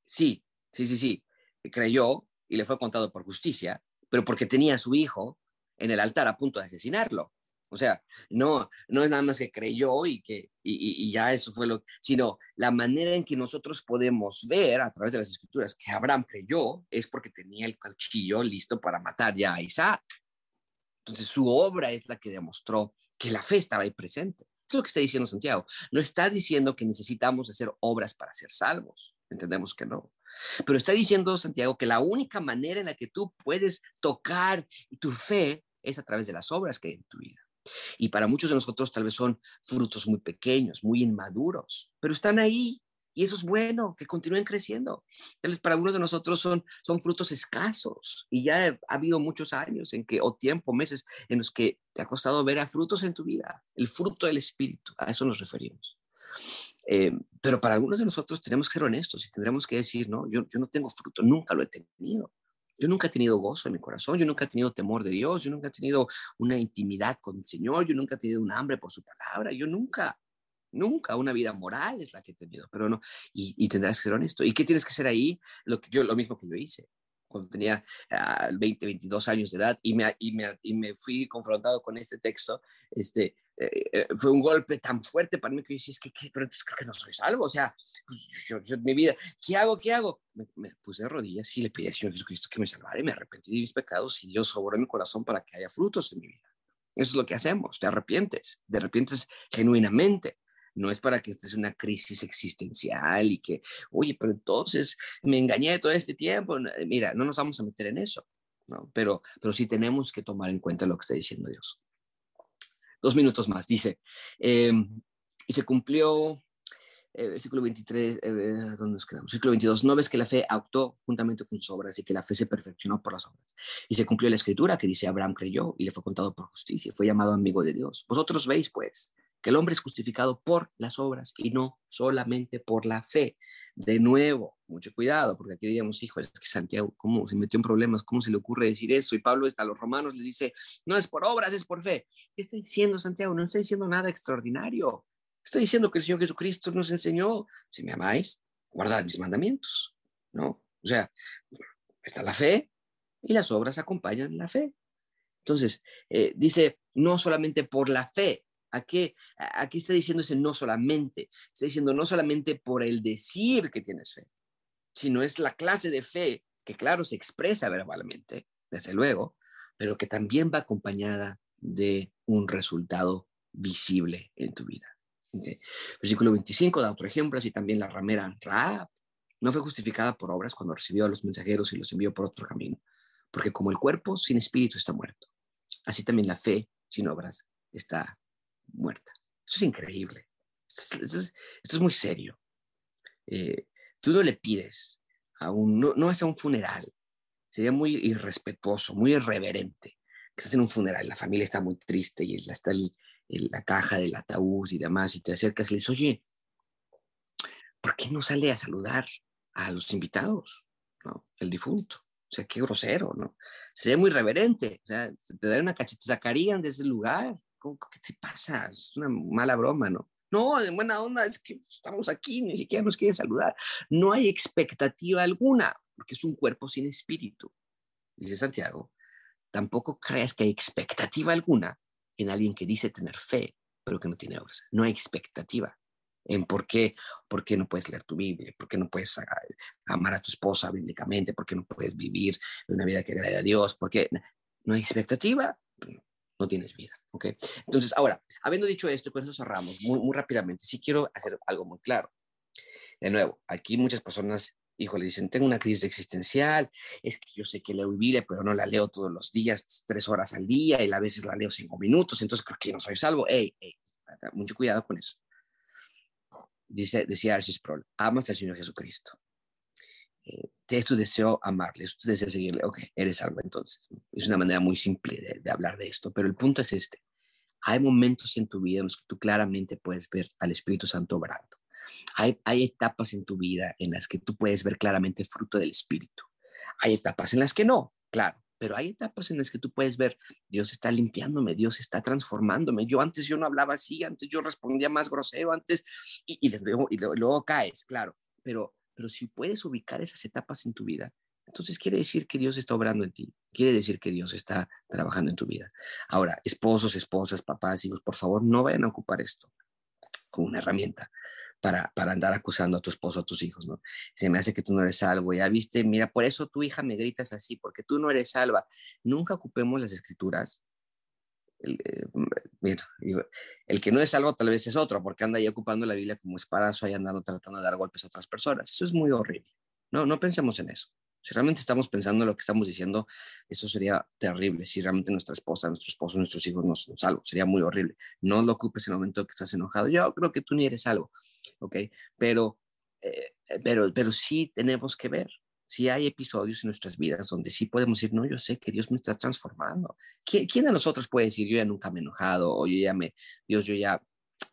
sí, sí, sí, sí, creyó y le fue contado por justicia, pero porque tenía a su hijo en el altar a punto de asesinarlo. O sea, no, no es nada más que creyó y que y, ya eso fue lo, sino la manera en que nosotros podemos ver a través de las escrituras que Abraham creyó es porque tenía el cuchillo listo para matar ya a Isaac. Entonces su obra es la que demostró que la fe estaba ahí presente. Es lo que está diciendo Santiago. No está diciendo que necesitamos hacer obras para ser salvos. Entendemos que no. Pero está diciendo Santiago que la única manera en la que tú puedes tocar tu fe es a través de las obras que hay en tu vida. Y para muchos de nosotros tal vez son frutos muy pequeños, muy inmaduros, pero están ahí Y eso es bueno, que continúen creciendo. Entonces, para algunos de nosotros son, son frutos escasos y ya ha habido muchos años en que, o tiempo, meses, en los que te ha costado ver a frutos en tu vida, el fruto del Espíritu, a eso nos referimos. Eh, pero para algunos de nosotros tenemos que ser honestos y tendremos que decir, no, yo, yo no tengo fruto, nunca lo he tenido. Yo nunca he tenido gozo en mi corazón, yo nunca he tenido temor de Dios, yo nunca he tenido una intimidad con el Señor, yo nunca he tenido un hambre por su palabra, yo nunca, nunca una vida moral es la que he tenido, pero no, y, tendrás que ser honesto. ¿Y qué tienes que hacer ahí? Lo, que yo, lo mismo que yo hice cuando tenía 20, ah, 22 años de edad y me, y me, y me fui confrontado con este texto, este, eh, eh, fue un golpe tan fuerte para mí que yo decía, es que, pero entonces que no soy salvo, o sea, pues, yo, yo, mi vida, ¿qué hago? ¿Qué hago? Me, puse de rodillas y le pedí al Señor Jesucristo que me salvara y me arrepentí de mis pecados y Dios sobró mi corazón para que haya frutos en mi vida. Eso es lo que hacemos, te arrepientes, te arrepientes genuinamente. No es para que estés en una crisis existencial y que, oye, pero entonces me engañé todo este tiempo. Mira, no nos vamos a meter en eso, ¿no? Pero, pero sí tenemos que tomar en cuenta lo que está diciendo Dios dos minutos más, dice, em, y se cumplió, eh, versículo 23, eh, ¿dónde nos quedamos? Versículo 22, no ves que la fe actuó juntamente con sus obras y que la fe se perfeccionó por las obras. Y se cumplió la escritura que dice, Abraham creyó y le fue contado por justicia, fue llamado amigo de Dios. Vosotros veis, pues, que el hombre es justificado por las obras y no solamente por la fe. De nuevo, mucho cuidado, porque aquí diríamos, hijo, es que Santiago, ¿cómo se metió en problemas? ¿Cómo se le ocurre decir eso? Y Pablo está a los romanos les dice, no es por obras, es por fe. ¿Qué está diciendo Santiago? No está diciendo nada extraordinario. Está diciendo que el Señor Jesucristo nos enseñó, si me amáis, guardad mis mandamientos, ¿no? O sea, está la fe y las obras acompañan la fe. Entonces, eh, dice, no solamente por la fe, Aquí, aquí está diciendo ese no solamente, está diciendo no solamente por el decir que tienes fe, sino es la clase de fe que claro se expresa verbalmente, desde luego, pero que también va acompañada de un resultado visible en tu vida. Versículo 25 da otro ejemplo, así también la ramera Raab no fue justificada por obras cuando recibió a los mensajeros y los envió por otro camino, porque como el cuerpo sin espíritu está muerto, así también la fe sin obras está muerta. Esto es increíble. Esto es, muy serio. Eh, tú no le pides a un, no, no es a un funeral. Sería muy irrespetuoso, muy irreverente. Que estás en un funeral, la familia está muy triste y está el, la caja del ataúd y demás, y te acercas y le dices, oye, ¿por qué no sale a saludar a los invitados? ¿no? El difunto. O sea, qué grosero, ¿no? Sería muy reverente. O sea, te darían una cacheta, sacarían de ese lugar. ¿Qué te pasa? Es una mala broma, ¿no? No, de buena onda, es que estamos aquí, ni siquiera nos quieren saludar. No hay expectativa alguna, porque es un cuerpo sin espíritu. Dice Santiago, tampoco creas que hay expectativa alguna en alguien que dice tener fe, pero que no tiene obras. No hay expectativa en por qué, por qué no puedes leer tu Biblia, por qué no puedes ah, amar a tu esposa bíblicamente, por qué no puedes vivir una vida que agrade a Dios, porque no hay expectativa no tienes vida. ¿ok? Entonces, ahora, habiendo dicho esto, pues nos cerramos muy, muy rápidamente. Sí quiero hacer algo muy claro. De nuevo, aquí muchas personas, híjole, dicen, tengo una crisis existencial, es que yo sé que leo Biblia, pero no la leo todos los días, tres horas al día, y a veces la leo cinco minutos, entonces creo que no soy salvo. Ey, ey, mucho cuidado con eso. Dice, decía Arcis Sproul, amas al Señor Jesucristo. Eh, es tu deseo amarle, es tu deseo seguirle, ok, eres algo entonces. Es una manera muy simple de, hablar de esto, pero el punto es este. Hay momentos en tu vida en los que tú claramente puedes ver al Espíritu Santo obrando. Hay, hay etapas en tu vida en las que tú puedes ver claramente fruto del Espíritu. Hay etapas en las que no, claro, pero hay etapas en las que tú puedes ver, Dios está limpiándome, Dios está transformándome. Yo antes yo no hablaba así, antes yo respondía más grosero, antes, y, y, y luego caes, claro, pero pero si puedes ubicar esas etapas en tu vida, entonces quiere decir que Dios está obrando en ti, quiere decir que Dios está trabajando en tu vida. Ahora, esposos, esposas, papás, hijos, por favor, no vayan a ocupar esto como una herramienta para, para andar acusando a tu esposo, a tus hijos, ¿no? Se me hace que tú no eres salvo, ya viste, mira, por eso tu hija me gritas así, porque tú no eres salva. Nunca ocupemos las escrituras el, eh, el que no es algo tal vez es otro, porque anda ahí ocupando la Biblia como espadazo, ahí andando tratando de dar golpes a otras personas. Eso es muy horrible. No, no pensemos en eso. Si realmente estamos pensando en lo que estamos diciendo, eso sería terrible. Si realmente nuestra esposa, nuestro esposo, nuestros hijos no son salvos, sería muy horrible. No lo ocupes en el momento que estás enojado. Yo creo que tú ni eres algo, ¿ok? Pero eh, pero, pero sí tenemos que ver, si hay episodios en nuestras vidas donde sí podemos decir, no, yo sé que Dios me está transformando. ¿Quién, de nosotros puede decir, yo ya nunca me he enojado o yo ya me, Dios, yo ya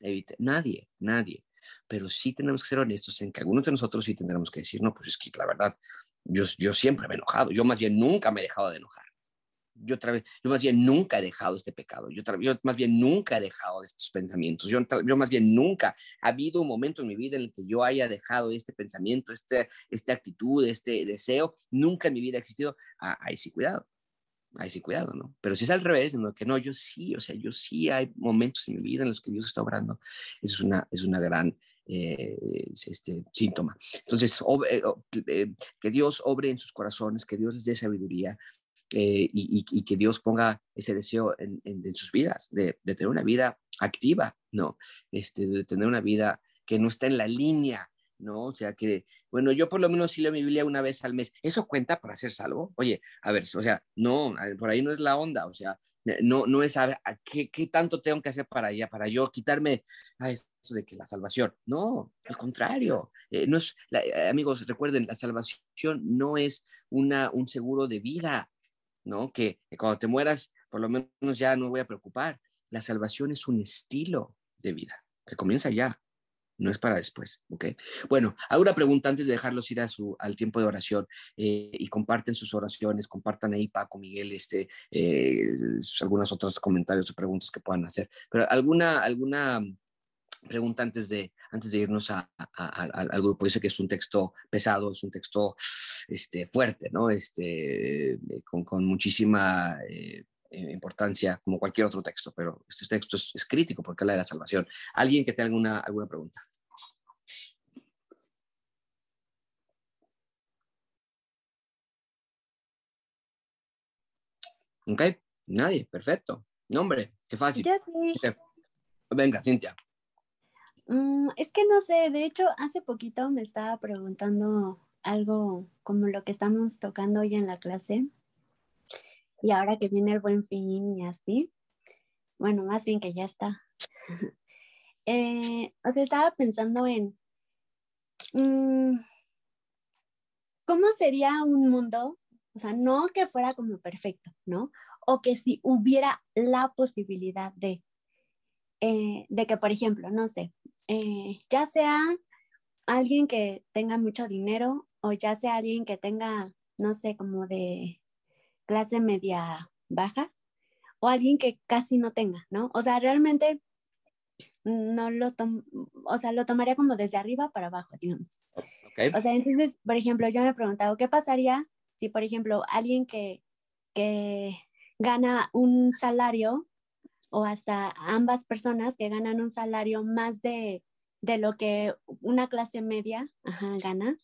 evité? Nadie, nadie. Pero sí tenemos que ser honestos en que algunos de nosotros sí tendremos que decir, no, pues es que la verdad, yo, yo siempre me he enojado, yo más bien nunca me he dejado de enojar yo, yo más bien nunca he dejado este pecado, yo, yo más bien nunca he dejado estos pensamientos, yo, yo más bien nunca ha habido un momento en mi vida en el que yo haya dejado este pensamiento, este, esta actitud, este deseo, nunca en mi vida ha existido, ah, ahí sí cuidado, ahí sí cuidado, ¿no? Pero si es al revés, en lo que no, yo sí, o sea, yo sí hay momentos en mi vida en los que Dios está obrando, eso es una, es una gran... Eh, este síntoma. Entonces, eh, eh, que Dios obre en sus corazones, que Dios les dé sabiduría, eh, y, que Dios ponga ese deseo en, sus vidas, de, tener una vida activa, ¿no? Este, de tener una vida que no está en la línea, ¿no? O sea, que, bueno, yo por lo menos sí leo mi Biblia una vez al mes. ¿Eso cuenta para ser salvo? Oye, a ver, o sea, no, por ahí no es la onda, o sea, no, no es a, ¿qué, ¿qué, tanto tengo que hacer para allá, para yo quitarme a eso de que la salvación. No, al contrario, eh, no es, eh, amigos, recuerden, la salvación no es una, un seguro de vida, ¿no? Que, cuando te mueras, por lo menos ya no voy a preocupar. La salvación es un estilo de vida que comienza ya, no es para después, ¿ok? Bueno, alguna pregunta antes de dejarlos ir a su, al tiempo de oración eh, y comparten sus oraciones, compartan ahí Paco, Miguel, este, eh, algunos otros comentarios o preguntas que puedan hacer, pero alguna, alguna pregunta antes de, antes de irnos al grupo. Sé que es un texto pesado, es un texto este, fuerte, ¿no? Este, eh, con, muchísima eh, eh, importancia, como cualquier otro texto, pero este texto es, crítico porque habla de la salvación. ¿Alguien que tenga alguna, alguna pregunta? Ok, nadie, perfecto. Nombre, qué fácil. Venga, Cintia. Mm, es que no sé, de hecho, hace poquito me estaba preguntando algo como lo que estamos tocando hoy en la clase. Y ahora que viene el buen fin y así, bueno, más bien que ya está. eh, o sea, estaba pensando en mm, cómo sería un mundo, o sea, no que fuera como perfecto, ¿no? O que si hubiera la posibilidad de, eh, de que, por ejemplo, no sé, eh, ya sea alguien que tenga mucho dinero o ya sea alguien que tenga, no sé, como de clase media baja o alguien que casi no tenga, ¿no? O sea, realmente no lo o sea, lo tomaría como desde arriba para abajo, digamos. O sea, entonces, por ejemplo, yo me he preguntado, ¿qué pasaría si, por ejemplo, alguien que, que gana un salario o hasta ambas personas que ganan un salario más de, de lo que una clase media gana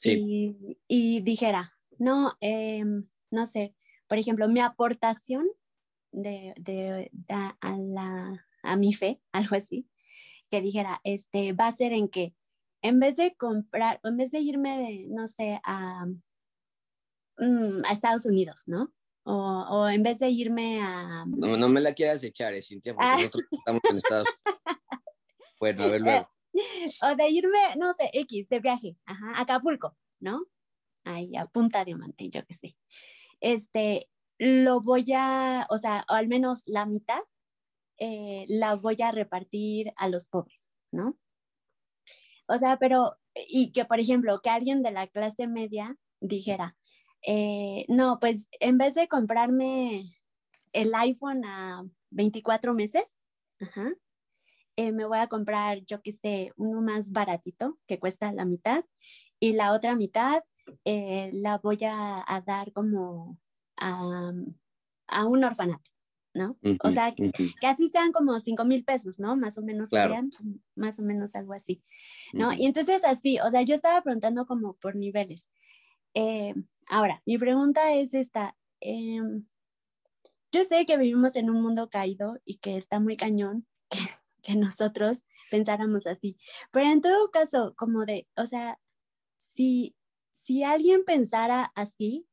y, y, dijera, no, em, no sé, por ejemplo, mi aportación de, de, a, la, a mi fe, algo así, que dijera, este, va a ser en que en vez de comprar, en vez de irme, de, no sé, a, mm, a Estados Unidos, ¿no? O, o, en vez de irme a... No, no me la quieras echar, eh, Cintia, porque ah. nosotros estamos en Estados Bueno, a ver luego. O de irme, no sé, X, de viaje, ajá, Acapulco, ¿no? Ahí, a Punta Diamante, yo qué sé. Este, lo voy a, o sea, o al menos la mitad, eh, la voy a repartir a los pobres, ¿no? O sea, pero, y que por ejemplo, que alguien de la clase media dijera, eh, no, pues en vez de comprarme el iPhone a 24 meses, eh, me voy a comprar, yo qué sé, uno más baratito que cuesta la mitad y la otra mitad eh, la voy a, dar como a, un orfanato, ¿no? o sea, que, así sean como 5 mil pesos, ¿no? Más o menos serían, más o menos algo así, ¿no? Y entonces así, o sea, yo estaba preguntando como por niveles. Eh, ahora, mi pregunta es esta. Em, yo sé que vivimos en un mundo caído y que está muy cañón que, nosotros pensáramos así, pero en todo caso, como de, o sea, si, si alguien pensara así,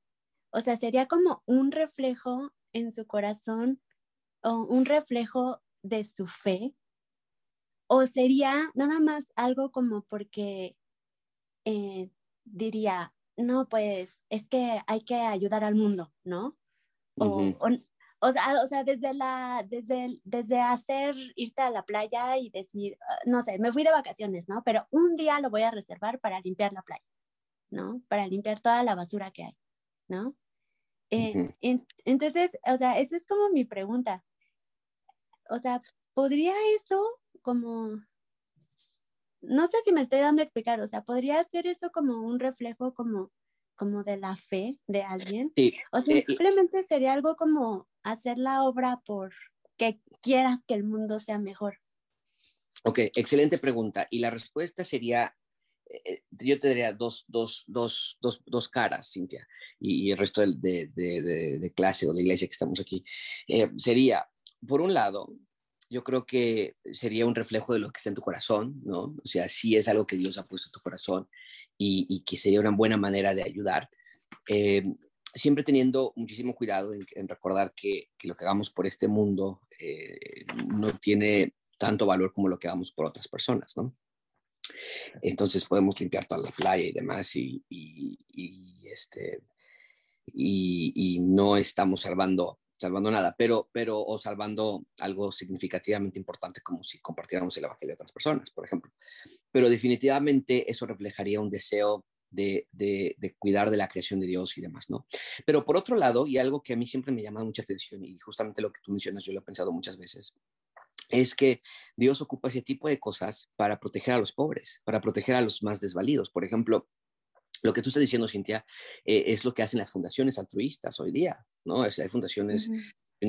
o sea, sería como un reflejo en su corazón o un reflejo de su fe, o sería nada más algo como porque eh, diría, no, pues es que hay que ayudar al mundo, ¿no? O, o, sea, o sea, desde, la, desde, desde hacer, irte a la playa y decir, ah, no sé, me fui de vacaciones, ¿no? Pero un día lo voy a reservar para limpiar la playa, ¿no? Para limpiar toda la basura que hay, ¿no? Eh, entonces, o sea, esa es como mi pregunta. O sea, ¿podría eso como no sé si me estoy dando a explicar, o sea, podría ser eso como un reflejo como, como de la fe de alguien. Sí. O eh, simplemente sería algo como hacer la obra por que quieras que el mundo sea mejor. Ok, excelente pregunta. Y la respuesta sería, eh, yo te diría dos, dos, dos, dos caras, Cintia, y, el resto de, de, de, clase o de iglesia que estamos aquí. Eh, sería, por un lado, yo creo que sería un reflejo de lo que está en tu corazón, ¿no? O sea, sí es algo que Dios ha puesto en tu corazón y, que sería una buena manera de ayudar. Eh, siempre teniendo muchísimo cuidado en, recordar que, lo que hagamos por este mundo eh, no tiene tanto valor como lo que hagamos por otras personas, ¿no? Entonces podemos limpiar toda la playa y demás y, este, y, no estamos salvando salvando nada, pero, pero o salvando algo significativamente importante como si compartiéramos el Evangelio a otras personas, por ejemplo. Pero definitivamente eso reflejaría un deseo de, de, cuidar de la creación de Dios y demás, ¿no? Pero por otro lado, y algo que a mí siempre me llama mucha atención, y justamente lo que tú mencionas, yo lo he pensado muchas veces, es que Dios ocupa ese tipo de cosas para proteger a los pobres, para proteger a los más desvalidos. Por ejemplo, lo que tú estás diciendo, Cintia, eh, es lo que hacen las fundaciones altruistas hoy día, ¿no? hay fundaciones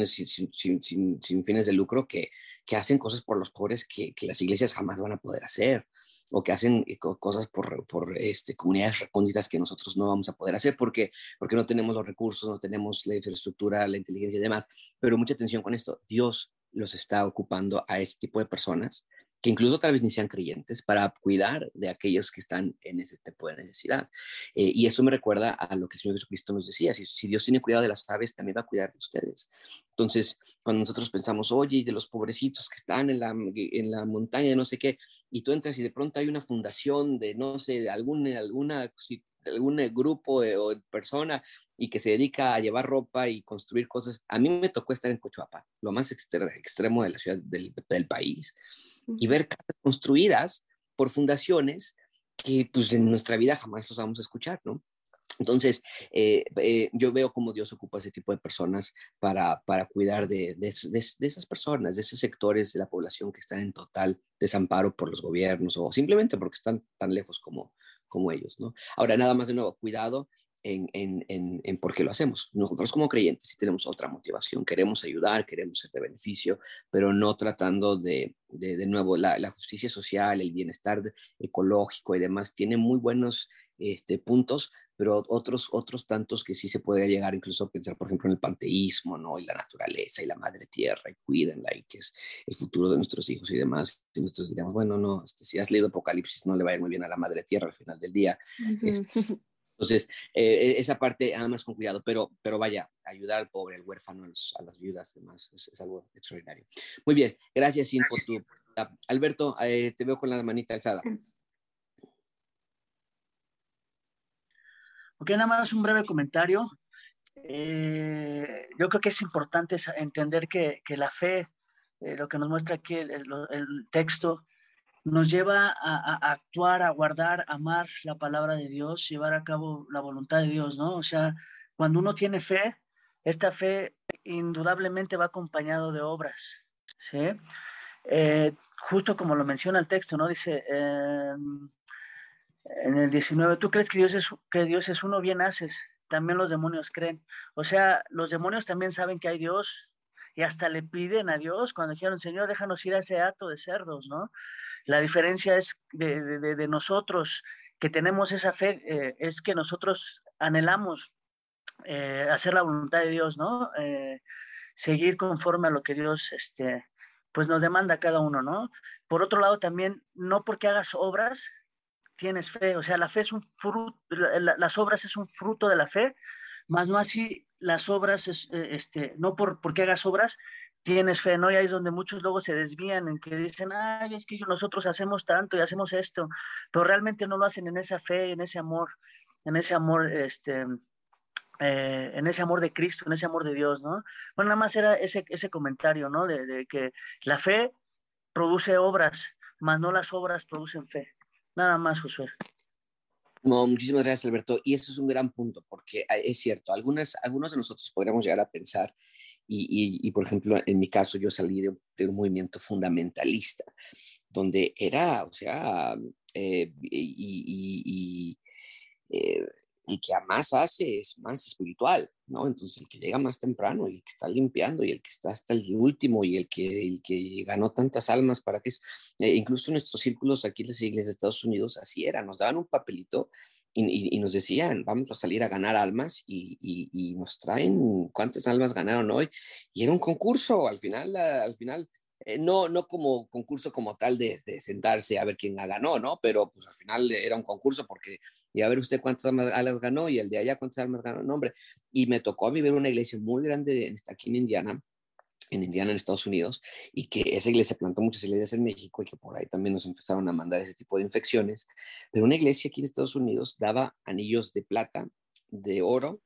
sin, fines de lucro que, que hacen cosas por los pobres que, que, las iglesias jamás van a poder hacer, o que hacen eh, cosas por, por este, comunidades recónditas que nosotros no vamos a poder hacer porque, porque no tenemos los recursos, no tenemos la infraestructura, la inteligencia y demás. Pero mucha atención con esto, Dios los está ocupando a este tipo de personas que incluso tal vez ni sean creyentes, para cuidar de aquellos que están en ese tipo de necesidad. Eh, y eso me recuerda a lo que el Señor Jesucristo nos decía, si, si, Dios tiene cuidado de las aves, también va a cuidar de ustedes. Entonces, cuando nosotros pensamos, oye, y de los pobrecitos que están en la, en la montaña, de no sé qué, y tú entras y de pronto hay una fundación de, no sé, algún, alguna, algún grupo o persona y que se dedica a llevar ropa y construir cosas. A mí me tocó estar en Cochuapa, lo más extremo de la ciudad del, del país y ver casas construidas por fundaciones que pues en nuestra vida jamás los vamos a escuchar, ¿no? Entonces, eh, eh, yo veo cómo Dios ocupa ese tipo de personas para, para cuidar de, de, de, esas personas, de esos sectores de la población que están en total desamparo por los gobiernos o simplemente porque están tan lejos como, como ellos, ¿no? Ahora, nada más de nuevo, cuidado en, en, en, por qué lo hacemos. Nosotros como creyentes sí tenemos otra motivación, queremos ayudar, queremos ser de beneficio, pero no tratando de, de, de nuevo, la, la, justicia social, el bienestar ecológico y demás, tiene muy buenos este, puntos, pero otros, otros tantos que sí se puede llegar incluso a pensar, por ejemplo, en el panteísmo, ¿no? Y la naturaleza y la madre tierra, y cuídenla, y que es el futuro de nuestros hijos y demás. Y nosotros diríamos, bueno, no, este, si has leído Apocalipsis, no le va a ir muy bien a la madre tierra al final del día. Entonces, eh, esa parte nada más con cuidado, pero, pero vaya, ayudar al pobre, al huérfano, a, las viudas, demás, es, algo extraordinario. Muy bien, gracias, Sin, por tu... Alberto, eh, te veo con la manita alzada. Ok, nada más un breve comentario. Eh, yo creo que es importante entender que, que la fe, lo que nos muestra aquí el, el texto, nos lleva a, actuar, a guardar, a amar la palabra de Dios, llevar a cabo la voluntad de Dios, ¿no? O sea, cuando uno tiene fe, esta fe indudablemente va acompañado de obras, ¿sí? Eh, justo como lo menciona el texto, ¿no? Dice em, en el 19, tú crees que Dios, es, que Dios es uno, bien haces, también los demonios creen. O sea, los demonios también saben que hay Dios y hasta le piden a Dios cuando dijeron, Señor, déjanos ir a ese acto de cerdos, ¿no? La diferencia es de, nosotros que tenemos esa fe, eh, es que nosotros anhelamos eh, hacer la voluntad de Dios, ¿no? Eh, seguir conforme a lo que Dios, este, pues nos demanda a cada uno, ¿no? Por otro lado, también, no porque hagas obras, tienes fe, o sea, la fe es un fruto, las obras es un fruto de la fe, más no así las obras, este, no por porque hagas obras, tienes fe, ¿no? Y ahí es donde muchos luego se desvían en que dicen, ay, es que nosotros hacemos tanto y hacemos esto, pero realmente no lo hacen en esa fe, en ese amor, en ese amor, este, eh, en ese amor de Cristo, en ese amor de Dios, ¿no? Bueno, nada más era ese, ese comentario, ¿no? De, de que la fe produce obras, mas no las obras producen fe. Nada más, Josué. No, muchísimas gracias, Alberto. Y eso es un gran punto, porque ah, es cierto, algunas, algunos de nosotros podríamos llegar a pensar, y, y, por ejemplo, en mi caso, yo salí de, un movimiento fundamentalista, donde era, o sea, eh, y, y eh, y que a más hace es más espiritual, ¿no? Entonces el que llega más temprano y el que está limpiando y el que está hasta el último y el que, el que ganó tantas almas para que... Eh, incluso nuestros círculos aquí en las iglesias de Estados Unidos así era, nos daban un papelito y, y, nos decían, vamos a salir a ganar almas y, y, nos traen cuántas almas ganaron hoy. Y era un concurso, al final, al final eh, no, no como concurso como tal de, de, sentarse a ver quién ganó, ¿no? Pero pues al final era un concurso porque y a ver usted cuántas almas ganó y el de allá cuántas almas ganó, no, hombre. Y me tocó vivir una iglesia muy grande aquí en Indiana, en Indiana, en Estados Unidos, y que esa iglesia plantó muchas iglesias en México y que por ahí también nos empezaron a mandar ese tipo de infecciones. Pero una iglesia aquí en Estados Unidos daba anillos de plata, de oro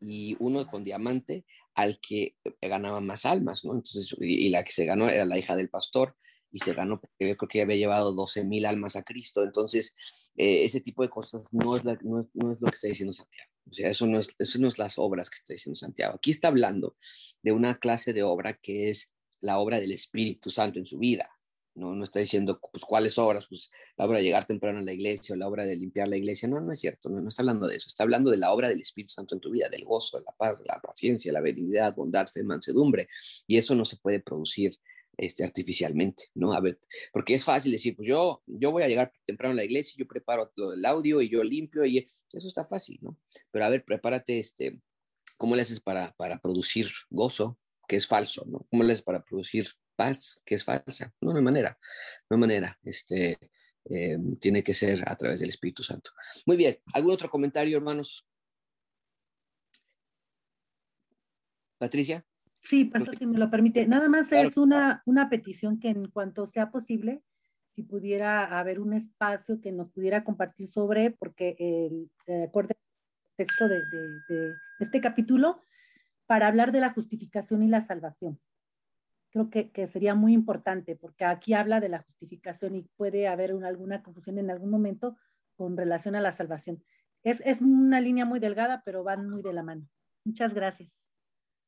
y uno con diamante al que ganaba más almas, ¿no? Entonces, y, la que se ganó era la hija del pastor y se ganó porque yo creo que había llevado 12 mil almas a Cristo. Entonces, eh, ese tipo de cosas no es, no, no es, lo que está diciendo Santiago. O sea, eso no, es, eso no es las obras que está diciendo Santiago. Aquí está hablando de una clase de obra que es la obra del Espíritu Santo en su vida. No, no está diciendo, pues, cuáles obras, pues, la obra de llegar temprano a la iglesia o la obra de limpiar la iglesia. No, no es cierto, no, no está hablando de eso. Está hablando de la obra del Espíritu Santo en tu vida, del gozo, de la paz, de la paciencia, la benignidad, bondad, fe, mansedumbre. Y eso no se puede producir este, artificialmente, ¿no? A ver, porque es fácil decir, pues yo, yo voy a llegar temprano a la iglesia, yo preparo todo el audio y yo limpio y eso está fácil, ¿no? Pero a ver, prepárate, este, ¿cómo le haces para, para producir gozo, que es falso, ¿no? ¿Cómo le haces para producir paz, que es falsa? No, no hay manera, no hay manera, este, eh, tiene que ser a través del Espíritu Santo. Muy bien, ¿algún otro comentario, hermanos? Patricia. Sí, pastor, si me lo permite. Nada más es una, una petición que en cuanto sea posible, si pudiera haber un espacio que nos pudiera compartir sobre, porque el, de acuerdo al texto de, de, este capítulo, para hablar de la justificación y la salvación. Creo que, que, sería muy importante, porque aquí habla de la justificación y puede haber una, alguna confusión en algún momento con relación a la salvación. Es, es una línea muy delgada, pero van muy de la mano. Muchas gracias.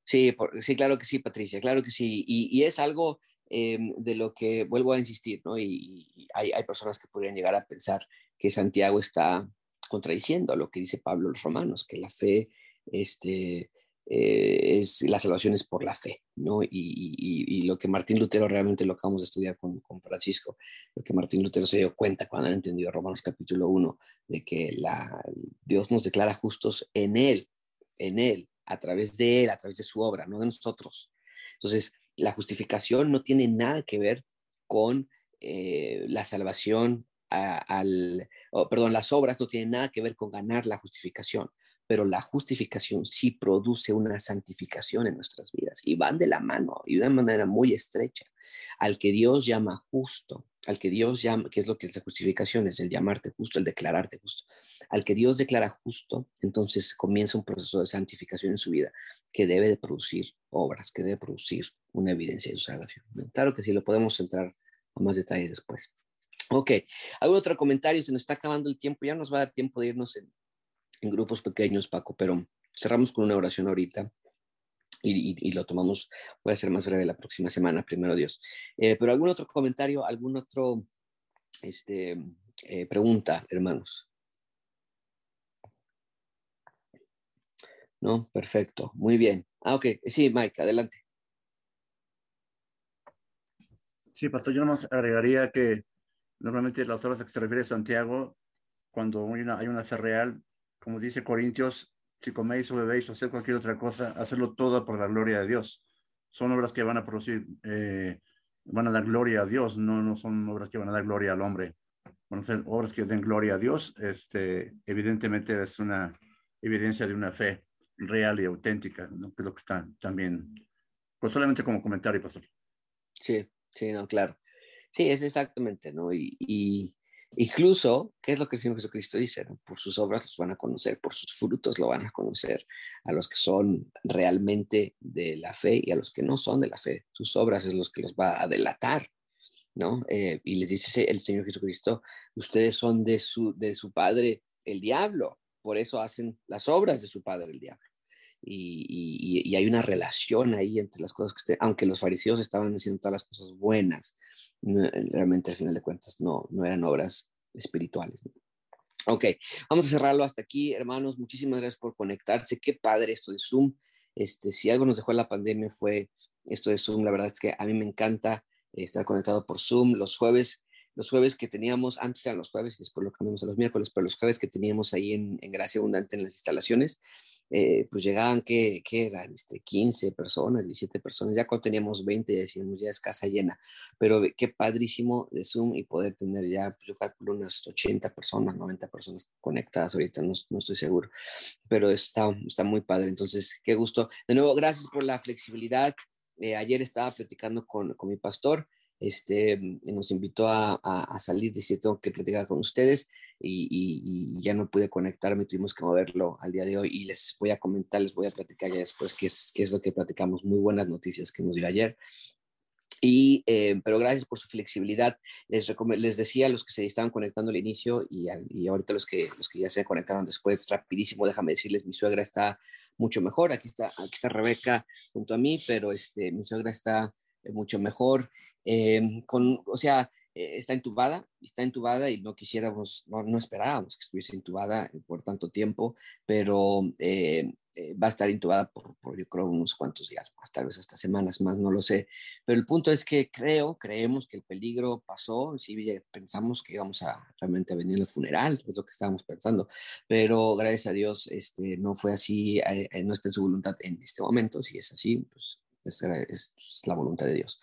Sí, sí, claro que sí, Patricia, claro que sí. Y, es algo em, de lo que vuelvo a insistir, ¿no? Y, hay, personas que podrían llegar a pensar que Santiago está contradiciendo lo que dice Pablo los romanos, que la fe, este, eh, es, la salvación es por la fe, ¿no? Y, lo que Martín Lutero realmente lo acabamos de estudiar con, con, Francisco, lo que Martín Lutero se dio cuenta cuando han entendido Romanos capítulo 1, de que la, Dios nos declara justos en Él, en Él, a través de Él, a través de su obra, no de nosotros. Entonces, la justificación no tiene nada que ver con eh, la salvación al, perdón, las obras no tienen nada que ver con ganar la justificación, pero la justificación sí produce una santificación en nuestras vidas y van de la mano y de una manera muy estrecha. Al que Dios llama justo, al que Dios llama, que es lo que es la justificación, es el llamarte justo, el declararte justo. Al que Dios declara justo, entonces comienza un proceso de santificación en su vida que debe de producir obras, que debe producir una evidencia de su salvación. Claro que sí, lo podemos entrar a más detalle después. Ok, ¿algún otro comentario? Se nos está acabando el tiempo, ya nos va a dar tiempo de irnos en, grupos pequeños, Paco, pero cerramos con una oración ahorita. Y, y, lo tomamos, voy a ser más breve la próxima semana, primero Dios. Eh, pero algún otro comentario, algún otro este, eh, pregunta, hermanos. ¿No? Perfecto, muy bien. Ah, ok, sí, Mike, adelante. Sí, pastor, yo nomás agregaría que normalmente las horas que se refiere Santiago, cuando hay una, hay fe real, como dice Corintios, si coméis o bebéis o hacer cualquier otra cosa, hacerlo todo por la gloria de Dios. Son obras que van a producir, eh, van a dar gloria a Dios, no, no son obras que van a dar gloria al hombre. Van obras que den gloria a Dios. Este, evidentemente es una evidencia de una fe real y auténtica, ¿no? que es lo que está también pues solamente como comentario, pastor. Sí, sí, no, claro. Sí, es exactamente, ¿no? Y, incluso, ¿qué es lo que el Señor Jesucristo dice? Por sus obras los van a conocer, por sus frutos lo van a conocer, a los que son realmente de la fe y a los que no son de la fe. Sus obras es los que los va a delatar, ¿no? Eh, y les dice el Señor Jesucristo, ustedes son de su, de su padre el diablo, por eso hacen las obras de su padre el diablo. Y, hay una relación ahí entre las cosas que usted, aunque los fariseos estaban haciendo todas las cosas buenas, realmente al final de cuentas no, no eran obras espirituales. Ok, vamos a cerrarlo hasta aquí, hermanos. Muchísimas gracias por conectarse. Qué padre esto de Zoom. Este, si algo nos dejó la pandemia fue esto de Zoom. La verdad es que a mí me encanta estar conectado por Zoom. Los jueves, los jueves que teníamos, antes eran los jueves y después lo cambiamos a los miércoles, pero los jueves que teníamos ahí en, en Gracia Abundante en las instalaciones, eh, pues llegaban, ¿qué, qué eran? Este, 15 personas, 17 personas, ya cuando teníamos 20 decíamos ya es casa llena, pero qué padrísimo de Zoom y poder tener ya, pues yo calculo unas 80 personas, 90 personas conectadas ahorita, no, no estoy seguro, pero está, está muy padre, entonces qué gusto. De nuevo, gracias por la flexibilidad. Eh, ayer estaba platicando con, con mi pastor este, nos invitó a, a, salir, dice, tengo que platicar con ustedes y, ya no pude conectarme, tuvimos que moverlo al día de hoy y les voy a comentar, les voy a platicar ya después qué es, lo que platicamos, muy buenas noticias que nos dio ayer. Y, eh, pero gracias por su flexibilidad. Les, les decía a los que se estaban conectando al inicio y, y ahorita los que, los que ya se conectaron después, rapidísimo, déjame decirles, mi suegra está mucho mejor. Aquí está, aquí está Rebeca junto a mí, pero este, mi suegra está eh, mucho mejor. Eh, con, o sea, eh, está entubada, está entubada y no quisiéramos, no, esperábamos que estuviese entubada por tanto tiempo, pero va a estar intubada por, por, yo creo, unos cuantos días más, tal vez hasta semanas más, no lo sé. Pero el punto es que creo, creemos que el peligro pasó, sí pensamos que íbamos a realmente venir al funeral, es lo que estábamos pensando, pero gracias a Dios este, no fue así, no está en su voluntad en este momento, si es así, pues es, la voluntad de Dios.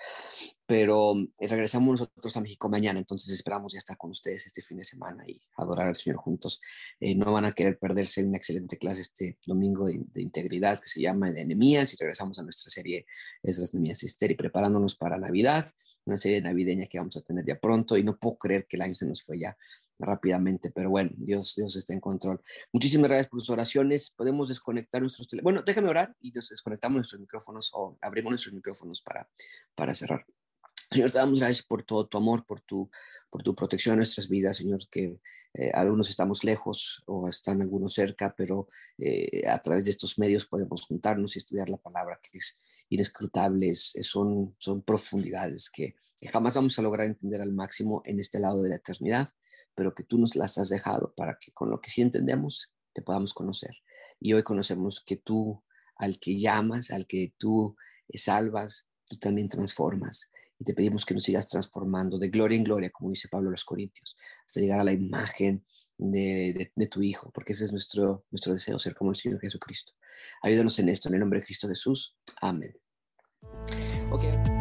Pero eh, regresamos nosotros a México mañana, entonces esperamos ya estar con ustedes este fin de semana y adorar al Señor juntos. Eh, no van a querer perderse una excelente clase este domingo de, integridad que se llama de Enemías y regresamos a nuestra serie Esdras, Enemías y y preparándonos para Navidad, una serie navideña que vamos a tener ya pronto y no puedo creer que el año se nos fue ya rápidamente, pero bueno, Dios, Dios está en control. Muchísimas gracias por sus oraciones. Podemos desconectar nuestros teléfonos. Bueno, déjame orar y desconectamos nuestros micrófonos o abrimos nuestros micrófonos para, para cerrar. Señor, te damos gracias por todo tu amor, por tu, por tu protección en nuestras vidas, Señor, que eh, algunos estamos lejos o están algunos cerca, pero eh, a través de estos medios podemos juntarnos y estudiar la palabra que es inescrutable, son, son profundidades que, que jamás vamos a lograr entender al máximo en este lado de la eternidad pero que tú nos las has dejado para que con lo que sí entendemos te podamos conocer. Y hoy conocemos que tú, al que llamas, al que tú salvas, tú también transformas. Y te pedimos que nos sigas transformando de gloria en gloria, como dice Pablo a los Corintios, hasta llegar a la imagen de, tu Hijo, porque ese es nuestro, nuestro deseo, ser como el Señor Jesucristo. Ayúdanos en esto, en el nombre de Cristo Jesús. Amén. Okay.